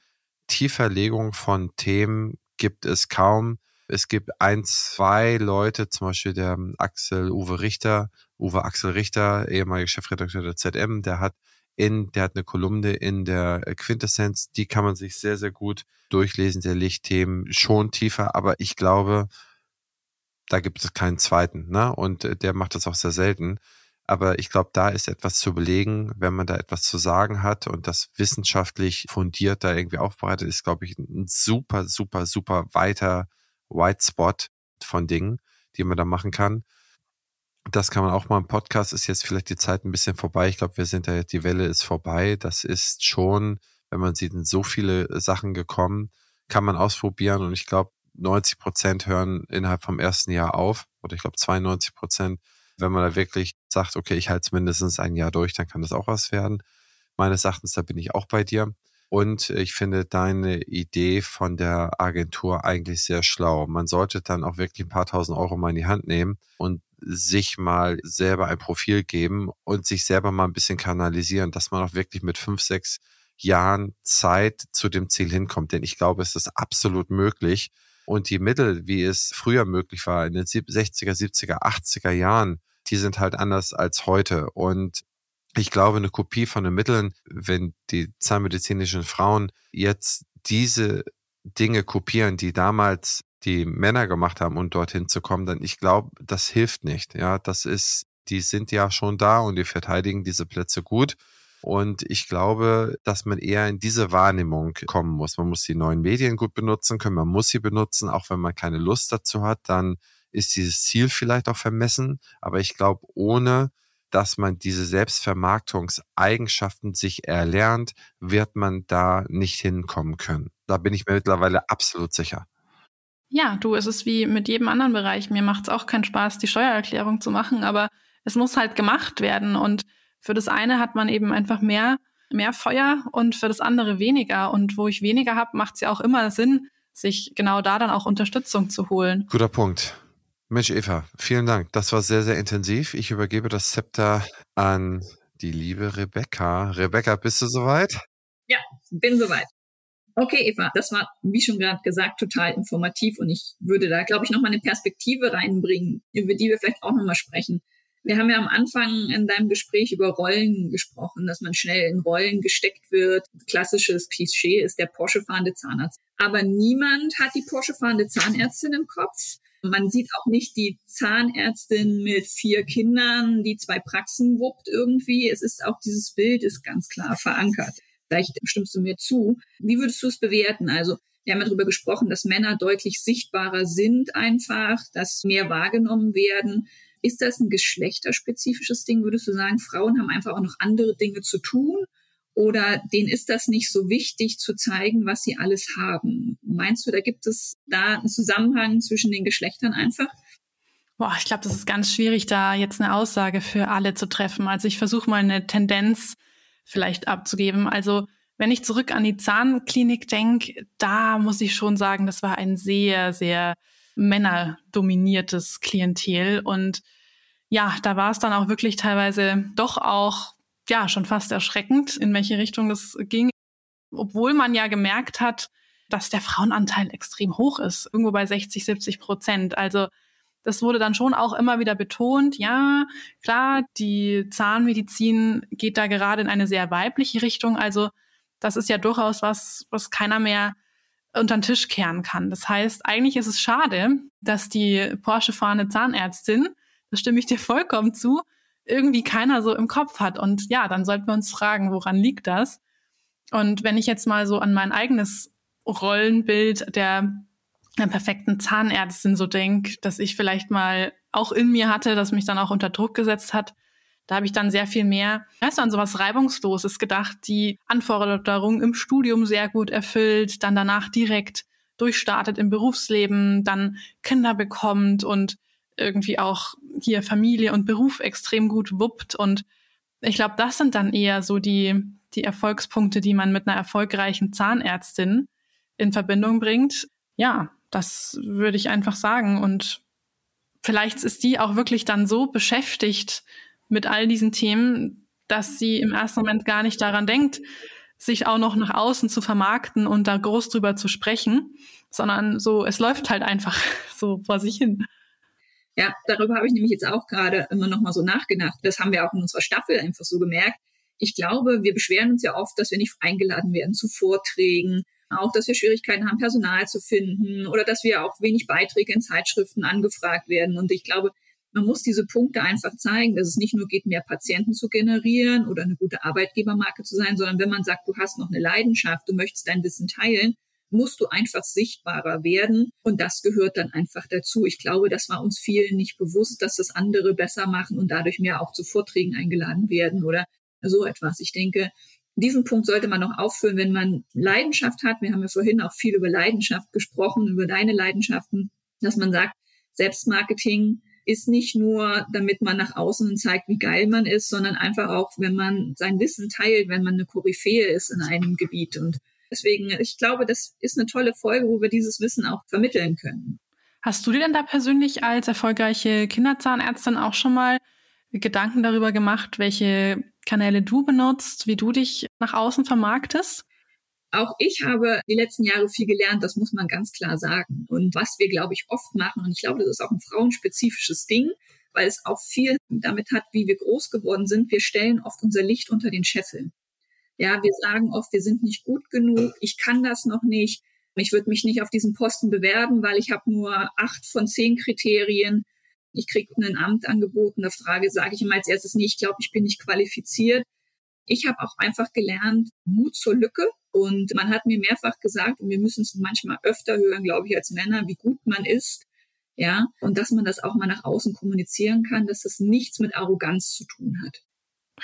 Tieferlegung von Themen gibt es kaum. Es gibt ein, zwei Leute, zum Beispiel der Axel Uwe Richter, Uwe Axel Richter, ehemaliger Chefredakteur der ZM, der hat in, der hat eine Kolumne in der Quintessenz, die kann man sich sehr, sehr gut durchlesen. Der legt Themen schon tiefer, aber ich glaube, da gibt es keinen zweiten, ne? Und äh, der macht das auch sehr selten. Aber ich glaube, da ist etwas zu belegen, wenn man da etwas zu sagen hat und das wissenschaftlich fundiert da irgendwie aufbereitet ist, glaube ich, ein super, super, super weiter White Spot von Dingen, die man da machen kann. Das kann man auch mal im Podcast, ist jetzt vielleicht die Zeit ein bisschen vorbei. Ich glaube, wir sind da, die Welle ist vorbei. Das ist schon, wenn man sieht, so viele Sachen gekommen, kann man ausprobieren und ich glaube, 90 Prozent hören innerhalb vom ersten Jahr auf oder ich glaube 92 Prozent. Wenn man da wirklich sagt, okay, ich halte es mindestens ein Jahr durch, dann kann das auch was werden. Meines Erachtens, da bin ich auch bei dir. Und ich finde deine Idee von der Agentur eigentlich sehr schlau. Man sollte dann auch wirklich ein paar tausend Euro mal in die Hand nehmen und sich mal selber ein Profil geben und sich selber mal ein bisschen kanalisieren, dass man auch wirklich mit fünf, sechs Jahren Zeit zu dem Ziel hinkommt. Denn ich glaube, es ist absolut möglich. Und die Mittel, wie es früher möglich war, in den 60er, 70er, 80er Jahren, die sind halt anders als heute. Und ich glaube, eine Kopie von den Mitteln, wenn die zahnmedizinischen Frauen jetzt diese Dinge kopieren, die damals die Männer gemacht haben, um dorthin zu kommen, dann ich glaube, das hilft nicht. Ja, das ist, die sind ja schon da und die verteidigen diese Plätze gut. Und ich glaube, dass man eher in diese Wahrnehmung kommen muss. Man muss die neuen Medien gut benutzen können, man muss sie benutzen, auch wenn man keine Lust dazu hat, dann ist dieses Ziel vielleicht auch vermessen. Aber ich glaube, ohne dass man diese Selbstvermarktungseigenschaften sich erlernt, wird man da nicht hinkommen können. Da bin ich mir mittlerweile absolut sicher. Ja, du, es ist wie mit jedem anderen Bereich. Mir macht es auch keinen Spaß, die Steuererklärung zu machen, aber es muss halt gemacht werden. Und für das eine hat man eben einfach mehr, mehr Feuer und für das andere weniger. Und wo ich weniger habe, macht es ja auch immer Sinn, sich genau da dann auch Unterstützung zu holen. Guter Punkt. Mensch, Eva, vielen Dank. Das war sehr, sehr intensiv. Ich übergebe das Zepter an die liebe Rebecca. Rebecca, bist du soweit? Ja, bin soweit. Okay, Eva, das war, wie schon gerade gesagt, total informativ und ich würde da, glaube ich, nochmal eine Perspektive reinbringen, über die wir vielleicht auch nochmal sprechen. Wir haben ja am Anfang in deinem Gespräch über Rollen gesprochen, dass man schnell in Rollen gesteckt wird. Klassisches Klischee ist der Porsche-fahrende Zahnarzt. Aber niemand hat die Porsche-fahrende Zahnärztin im Kopf. Man sieht auch nicht die Zahnärztin mit vier Kindern, die zwei Praxen wuppt irgendwie. Es ist auch dieses Bild ist ganz klar verankert. Vielleicht stimmst du mir zu. Wie würdest du es bewerten? Also wir haben ja darüber gesprochen, dass Männer deutlich sichtbarer sind einfach, dass mehr wahrgenommen werden. Ist das ein geschlechterspezifisches Ding? Würdest du sagen, Frauen haben einfach auch noch andere Dinge zu tun? Oder denen ist das nicht so wichtig zu zeigen, was sie alles haben? Meinst du, da gibt es da einen Zusammenhang zwischen den Geschlechtern einfach? Boah, ich glaube, das ist ganz schwierig, da jetzt eine Aussage für alle zu treffen. Also ich versuche mal eine Tendenz vielleicht abzugeben. Also wenn ich zurück an die Zahnklinik denke, da muss ich schon sagen, das war ein sehr, sehr männerdominiertes Klientel. Und ja, da war es dann auch wirklich teilweise doch auch ja schon fast erschreckend, in welche Richtung das ging. Obwohl man ja gemerkt hat, dass der Frauenanteil extrem hoch ist, irgendwo bei 60, 70 Prozent. Also das wurde dann schon auch immer wieder betont. Ja, klar, die Zahnmedizin geht da gerade in eine sehr weibliche Richtung. Also das ist ja durchaus was, was keiner mehr unter den Tisch kehren kann. Das heißt, eigentlich ist es schade, dass die Porsche-fahrende Zahnärztin, da stimme ich dir vollkommen zu, irgendwie keiner so im Kopf hat. Und ja, dann sollten wir uns fragen, woran liegt das? Und wenn ich jetzt mal so an mein eigenes Rollenbild der, der perfekten Zahnärztin so denke, dass ich vielleicht mal auch in mir hatte, das mich dann auch unter Druck gesetzt hat, da habe ich dann sehr viel mehr, weißt du, an sowas Reibungsloses gedacht, die Anforderungen im Studium sehr gut erfüllt, dann danach direkt durchstartet im Berufsleben, dann Kinder bekommt und irgendwie auch hier Familie und Beruf extrem gut wuppt. Und ich glaube, das sind dann eher so die, die Erfolgspunkte, die man mit einer erfolgreichen Zahnärztin in Verbindung bringt. Ja, das würde ich einfach sagen. Und vielleicht ist die auch wirklich dann so beschäftigt mit all diesen Themen, dass sie im ersten Moment gar nicht daran denkt, sich auch noch nach außen zu vermarkten und da groß drüber zu sprechen, sondern so, es läuft halt einfach so vor sich hin. Ja, darüber habe ich nämlich jetzt auch gerade immer noch mal so nachgedacht. Das haben wir auch in unserer Staffel einfach so gemerkt. Ich glaube, wir beschweren uns ja oft, dass wir nicht eingeladen werden zu Vorträgen, auch, dass wir Schwierigkeiten haben, Personal zu finden oder dass wir auch wenig Beiträge in Zeitschriften angefragt werden. Und ich glaube, man muss diese Punkte einfach zeigen, dass es nicht nur geht, mehr Patienten zu generieren oder eine gute Arbeitgebermarke zu sein, sondern wenn man sagt, du hast noch eine Leidenschaft, du möchtest dein Wissen teilen, musst du einfach sichtbarer werden. Und das gehört dann einfach dazu. Ich glaube, das war uns vielen nicht bewusst, dass das andere besser machen und dadurch mehr auch zu Vorträgen eingeladen werden oder so etwas. Ich denke, diesen Punkt sollte man noch aufführen, wenn man Leidenschaft hat. Wir haben ja vorhin auch viel über Leidenschaft gesprochen, über deine Leidenschaften, dass man sagt, Selbstmarketing ist nicht nur, damit man nach außen zeigt, wie geil man ist, sondern einfach auch, wenn man sein Wissen teilt, wenn man eine Koryphäe ist in einem Gebiet. Und deswegen, ich glaube, das ist eine tolle Folge, wo wir dieses Wissen auch vermitteln können. Hast du dir denn da persönlich als erfolgreiche Kinderzahnärztin auch schon mal Gedanken darüber gemacht, welche Kanäle du benutzt, wie du dich nach außen vermarktest? Auch ich habe die letzten Jahre viel gelernt, das muss man ganz klar sagen. Und was wir, glaube ich, oft machen, und ich glaube, das ist auch ein frauenspezifisches Ding, weil es auch viel damit hat, wie wir groß geworden sind. Wir stellen oft unser Licht unter den Scheffel. Ja, wir sagen oft, wir sind nicht gut genug, ich kann das noch nicht, ich würde mich nicht auf diesen Posten bewerben, weil ich habe nur acht von zehn Kriterien. Ich kriege ein Amt angeboten, eine Frage sage ich immer als erstes, nee, ich glaube, ich bin nicht qualifiziert. Ich habe auch einfach gelernt, Mut zur Lücke. Und man hat mir mehrfach gesagt, und wir müssen es manchmal öfter hören, glaube ich, als Männer, wie gut man ist. Ja, und dass man das auch mal nach außen kommunizieren kann, dass das nichts mit Arroganz zu tun hat.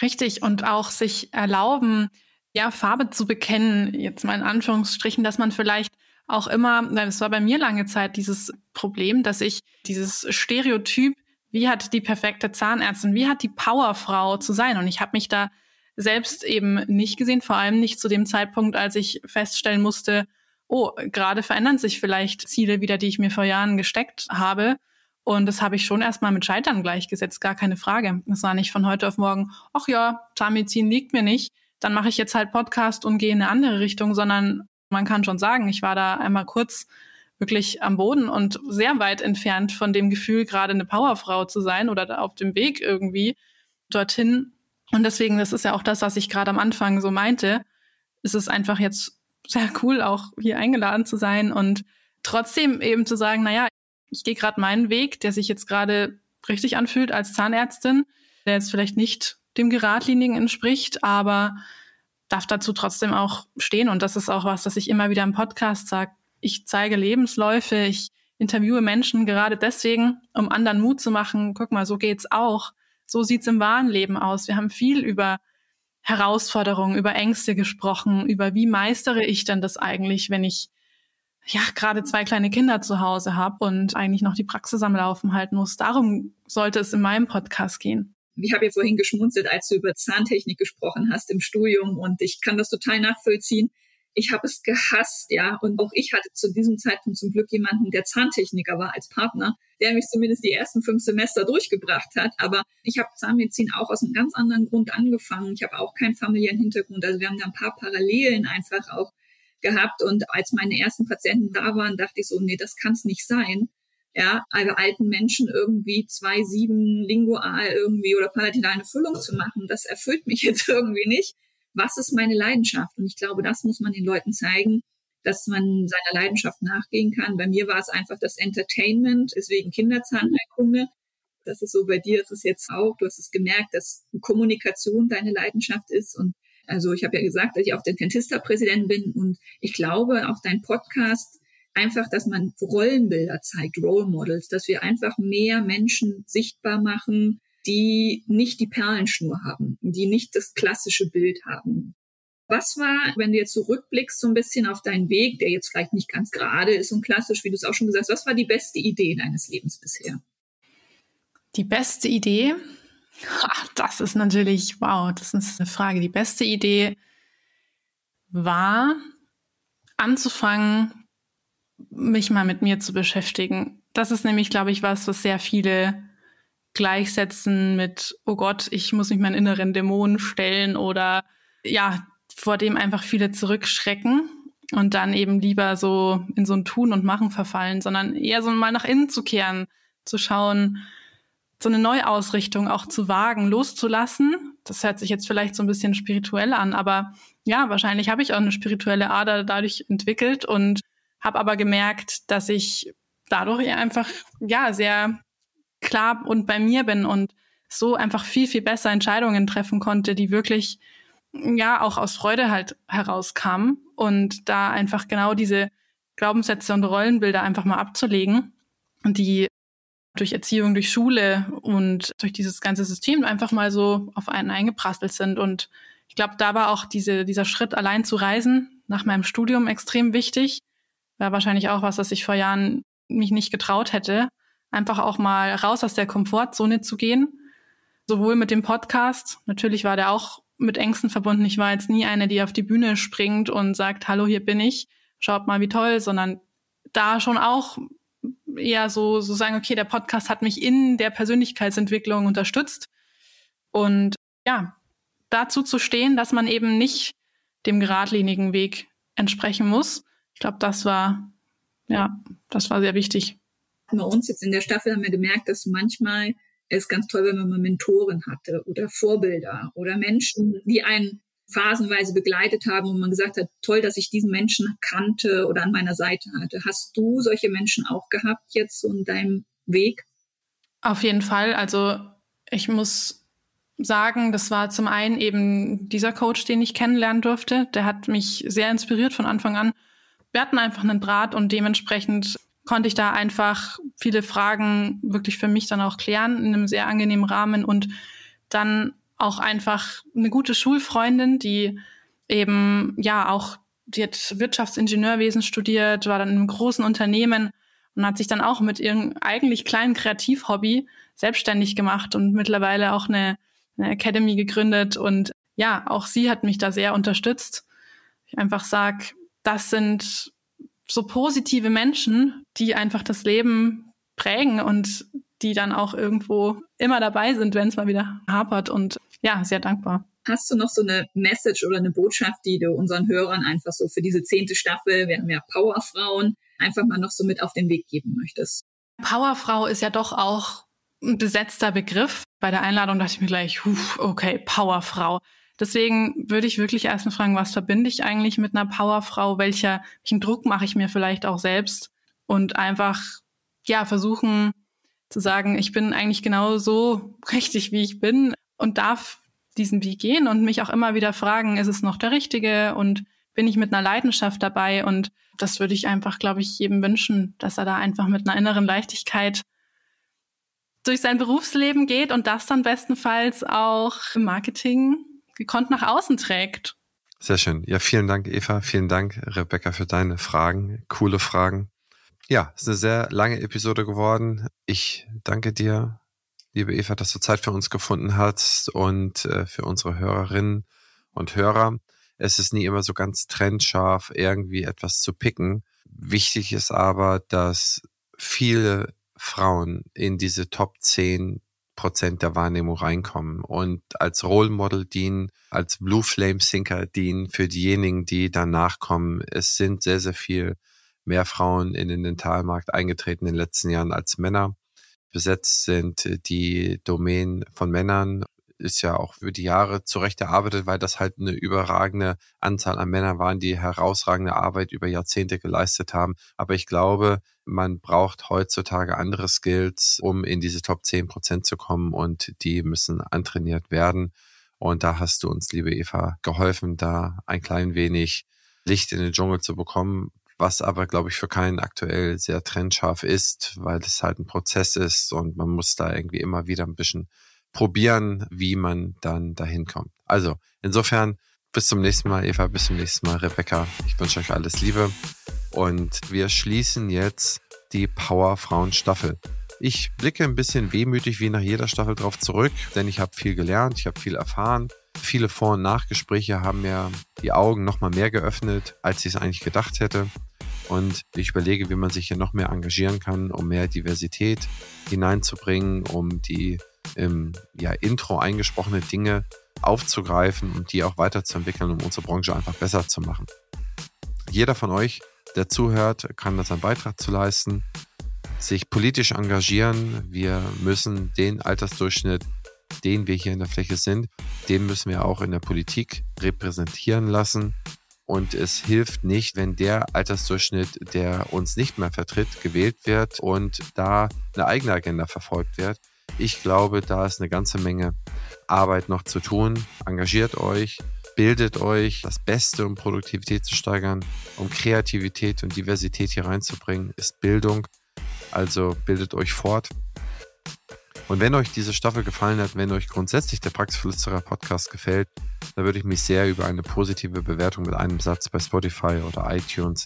Richtig. Und auch sich erlauben, ja, Farbe zu bekennen, jetzt mal in Anführungsstrichen, dass man vielleicht auch immer, das war bei mir lange Zeit dieses Problem, dass ich dieses Stereotyp, wie hat die perfekte Zahnärztin, wie hat die Powerfrau zu sein? Und ich habe mich da selbst eben nicht gesehen, vor allem nicht zu dem Zeitpunkt, als ich feststellen musste, oh, gerade verändern sich vielleicht Ziele wieder, die ich mir vor Jahren gesteckt habe. Und das habe ich schon erstmal mit Scheitern gleichgesetzt, gar keine Frage. Es war nicht von heute auf morgen, ach ja, Zahnmedizin liegt mir nicht, dann mache ich jetzt halt Podcast und gehe in eine andere Richtung, sondern man kann schon sagen, ich war da einmal kurz wirklich am Boden und sehr weit entfernt von dem Gefühl, gerade eine Powerfrau zu sein oder auf dem Weg irgendwie dorthin. Und deswegen, das ist ja auch das, was ich gerade am Anfang so meinte, ist es einfach jetzt sehr cool, auch hier eingeladen zu sein und trotzdem eben zu sagen, naja, ich gehe gerade meinen Weg, der sich jetzt gerade richtig anfühlt als Zahnärztin, der jetzt vielleicht nicht dem Geradlinigen entspricht, aber darf dazu trotzdem auch stehen. Und das ist auch was, das ich immer wieder im Podcast sage. Ich zeige Lebensläufe, ich interviewe Menschen gerade deswegen, um anderen Mut zu machen. Guck mal, so geht's auch. So sieht's im wahren Leben aus. Wir haben viel über Herausforderungen, über Ängste gesprochen, über wie meistere ich denn das eigentlich, wenn ich ja gerade zwei kleine Kinder zu Hause habe und eigentlich noch die Praxis am Laufen halten muss. Darum sollte es in meinem Podcast gehen ich habe ja vorhin geschmunzelt, als du über Zahntechnik gesprochen hast im Studium und ich kann das total nachvollziehen. Ich habe es gehasst, ja. Und auch ich hatte zu diesem Zeitpunkt zum Glück jemanden, der Zahntechniker war als Partner, der mich zumindest die ersten fünf Semester durchgebracht hat. Aber ich habe Zahnmedizin auch aus einem ganz anderen Grund angefangen. Ich habe auch keinen familiären Hintergrund. Also wir haben da ein paar Parallelen einfach auch gehabt. Und als meine ersten Patienten da waren, dachte ich so, nee, das kann es nicht sein ja, also alten Menschen irgendwie zwei, sieben lingual irgendwie oder palatinal eine Füllung zu machen, das erfüllt mich jetzt irgendwie nicht. Was ist meine Leidenschaft? Und ich glaube, das muss man den Leuten zeigen, dass man seiner Leidenschaft nachgehen kann. Bei mir war es einfach das Entertainment, deswegen Kinderzahnheilkunde. Das ist so bei dir, ist es jetzt auch. Du hast es gemerkt, dass Kommunikation deine Leidenschaft ist. Und also ich habe ja gesagt, dass ich auch Dentista-Präsident bin. Und ich glaube, auch dein Podcast einfach, dass man Rollenbilder zeigt, Role Models, dass wir einfach mehr Menschen sichtbar machen, die nicht die Perlenschnur haben, die nicht das klassische Bild haben. Was war, wenn du jetzt zurückblickst, so ein bisschen auf deinen Weg, der jetzt vielleicht nicht ganz gerade ist und klassisch, wie du es auch schon gesagt hast, was war die beste Idee deines Lebens bisher? Die beste Idee, das ist natürlich, wow, das ist eine Frage. Die beste Idee war, anzufangen, mich mal mit mir zu beschäftigen. Das ist nämlich, glaube ich, was, was sehr viele gleichsetzen mit, oh Gott, ich muss mich meinen inneren Dämonen stellen oder ja, vor dem einfach viele zurückschrecken und dann eben lieber so in so ein Tun und Machen verfallen, sondern eher so mal nach innen zu kehren, zu schauen, so eine Neuausrichtung auch zu wagen, loszulassen. Das hört sich jetzt vielleicht so ein bisschen spirituell an, aber ja, wahrscheinlich habe ich auch eine spirituelle Ader dadurch entwickelt und habe aber gemerkt, dass ich dadurch einfach ja sehr klar und bei mir bin und so einfach viel viel besser Entscheidungen treffen konnte, die wirklich ja auch aus Freude halt herauskamen und da einfach genau diese Glaubenssätze und Rollenbilder einfach mal abzulegen und die durch Erziehung, durch Schule und durch dieses ganze System einfach mal so auf einen eingeprasselt sind. Und ich glaube, da war auch diese, dieser Schritt, allein zu reisen, nach meinem Studium extrem wichtig. War wahrscheinlich auch was, was ich vor Jahren mich nicht getraut hätte. Einfach auch mal raus aus der Komfortzone zu gehen. Sowohl mit dem Podcast, natürlich war der auch mit Ängsten verbunden. Ich war jetzt nie eine, die auf die Bühne springt und sagt, hallo, hier bin ich, schaut mal, wie toll, sondern da schon auch eher so, so sagen, okay, der Podcast hat mich in der Persönlichkeitsentwicklung unterstützt. Und ja, dazu zu stehen, dass man eben nicht dem geradlinigen Weg entsprechen muss. Ich glaube, das war, ja, das war sehr wichtig. Bei uns jetzt in der Staffel haben wir gemerkt, dass manchmal es ganz toll, wenn man mal Mentoren hatte oder Vorbilder oder Menschen, die einen phasenweise begleitet haben und man gesagt hat, toll, dass ich diesen Menschen kannte oder an meiner Seite hatte. Hast du solche Menschen auch gehabt jetzt so in deinem Weg? Auf jeden Fall. Also ich muss sagen, das war zum einen eben dieser Coach, den ich kennenlernen durfte. Der hat mich sehr inspiriert von Anfang an. Wir hatten einfach einen Draht und dementsprechend konnte ich da einfach viele Fragen wirklich für mich dann auch klären in einem sehr angenehmen Rahmen und dann auch einfach eine gute Schulfreundin, die eben ja auch, die hat Wirtschaftsingenieurwesen studiert, war dann in einem großen Unternehmen und hat sich dann auch mit ihrem eigentlich kleinen Kreativhobby selbstständig gemacht und mittlerweile auch eine, eine Academy gegründet. Und ja, auch sie hat mich da sehr unterstützt. Ich einfach sag, das sind so positive Menschen, die einfach das Leben prägen und die dann auch irgendwo immer dabei sind, wenn es mal wieder hapert und ja, sehr dankbar. Hast du noch so eine Message oder eine Botschaft, die du unseren Hörern einfach so für diese zehnte Staffel, wir haben ja Powerfrauen, einfach mal noch so mit auf den Weg geben möchtest? Powerfrau ist ja doch auch ein besetzter Begriff. Bei der Einladung dachte ich mir gleich, okay, Powerfrau. Deswegen würde ich wirklich erstmal fragen, was verbinde ich eigentlich mit einer Powerfrau? Welcher, welchen Druck mache ich mir vielleicht auch selbst? Und einfach, ja, versuchen, zu sagen, ich bin eigentlich genau so richtig, wie ich bin und darf diesen Weg gehen und mich auch immer wieder fragen, ist es noch der richtige und bin ich mit einer Leidenschaft dabei und das würde ich einfach, glaube ich, jedem wünschen, dass er da einfach mit einer inneren Leichtigkeit durch sein Berufsleben geht und das dann bestenfalls auch im Marketing gekonnt nach außen trägt. Sehr schön. Ja, vielen Dank, Eva. Vielen Dank, Rebecca, für deine Fragen. Coole Fragen. Ja, es ist eine sehr lange Episode geworden. Ich danke dir, liebe Eva, dass du Zeit für uns gefunden hast und äh, für unsere Hörerinnen und Hörer. Es ist nie immer so ganz trennscharf, irgendwie etwas zu picken. Wichtig ist aber, dass viele Frauen in diese Top 10 Prozent der Wahrnehmung reinkommen und als Role Model dienen, als Blue Flame Sinker dienen für diejenigen, die danach kommen. Es sind sehr, sehr viel mehr Frauen in den Dentalmarkt eingetreten in den letzten Jahren als Männer. Besetzt sind die Domänen von Männern, ist ja auch für die Jahre zurecht erarbeitet, weil das halt eine überragende Anzahl an Männern waren, die herausragende Arbeit über Jahrzehnte geleistet haben. Aber ich glaube, man braucht heutzutage andere Skills, um in diese Top 10 Prozent zu kommen und die müssen antrainiert werden. Und da hast du uns, liebe Eva, geholfen, da ein klein wenig Licht in den Dschungel zu bekommen, was aber, glaube ich, für keinen aktuell sehr trennscharf ist, weil es halt ein Prozess ist und man muss da irgendwie immer wieder ein bisschen probieren, wie man dann dahin kommt. Also, insofern, bis zum nächsten Mal, Eva, bis zum nächsten Mal, Rebecca. Ich wünsche euch alles Liebe und wir schließen jetzt die Power Frauen Staffel. Ich blicke ein bisschen wehmütig wie nach jeder Staffel drauf zurück, denn ich habe viel gelernt, ich habe viel erfahren. Viele Vor- und Nachgespräche haben mir die Augen noch mal mehr geöffnet, als ich es eigentlich gedacht hätte. Und ich überlege, wie man sich hier noch mehr engagieren kann, um mehr Diversität hineinzubringen, um die im ja, Intro eingesprochene Dinge aufzugreifen und die auch weiterzuentwickeln, um unsere Branche einfach besser zu machen. Jeder von euch, der zuhört, kann das einen Beitrag zu leisten, sich politisch engagieren. Wir müssen den Altersdurchschnitt, den wir hier in der Fläche sind, den müssen wir auch in der Politik repräsentieren lassen. Und es hilft nicht, wenn der Altersdurchschnitt, der uns nicht mehr vertritt, gewählt wird und da eine eigene Agenda verfolgt wird. Ich glaube, da ist eine ganze Menge Arbeit noch zu tun. Engagiert euch, bildet euch. Das Beste, um Produktivität zu steigern, um Kreativität und Diversität hier reinzubringen, ist Bildung. Also bildet euch fort. Und wenn euch diese Staffel gefallen hat, wenn euch grundsätzlich der Praxisflüsterer Podcast gefällt, dann würde ich mich sehr über eine positive Bewertung mit einem Satz bei Spotify oder iTunes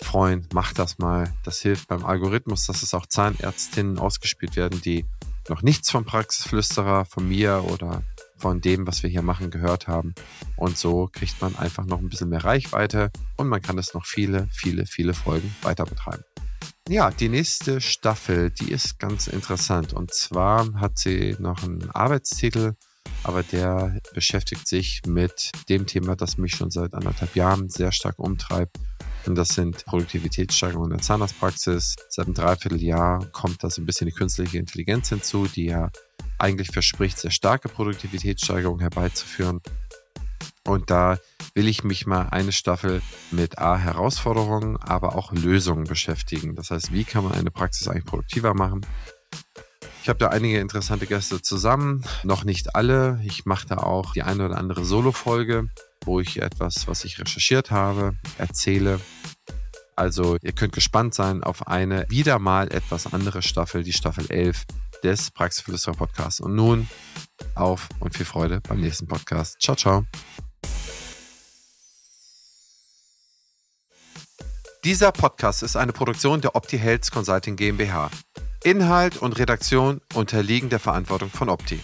freuen. Macht das mal. Das hilft beim Algorithmus, dass es auch Zahnärztinnen ausgespielt werden, die noch nichts vom Praxisflüsterer, von mir oder von dem, was wir hier machen, gehört haben. Und so kriegt man einfach noch ein bisschen mehr Reichweite und man kann es noch viele, viele, viele Folgen weiter betreiben. Ja, die nächste Staffel, die ist ganz interessant. Und zwar hat sie noch einen Arbeitstitel, aber der beschäftigt sich mit dem Thema, das mich schon seit anderthalb Jahren sehr stark umtreibt. Und das sind Produktivitätssteigerungen in der Zahnarztpraxis. Seit einem Dreivierteljahr kommt da so ein bisschen die künstliche Intelligenz hinzu, die ja eigentlich verspricht, sehr starke Produktivitätssteigerungen herbeizuführen. Und da will ich mich mal eine Staffel mit A Herausforderungen, aber auch Lösungen beschäftigen. Das heißt, wie kann man eine Praxis eigentlich produktiver machen? Ich habe da einige interessante Gäste zusammen, noch nicht alle. Ich mache da auch die eine oder andere Solo-Folge, wo ich etwas, was ich recherchiert habe, erzähle. Also ihr könnt gespannt sein auf eine wieder mal etwas andere Staffel, die Staffel 11 des Praxisphilosopher Podcasts. Und nun auf und viel Freude beim nächsten Podcast. Ciao, ciao. Dieser Podcast ist eine Produktion der Opti Health Consulting GmbH. Inhalt und Redaktion unterliegen der Verantwortung von Opti.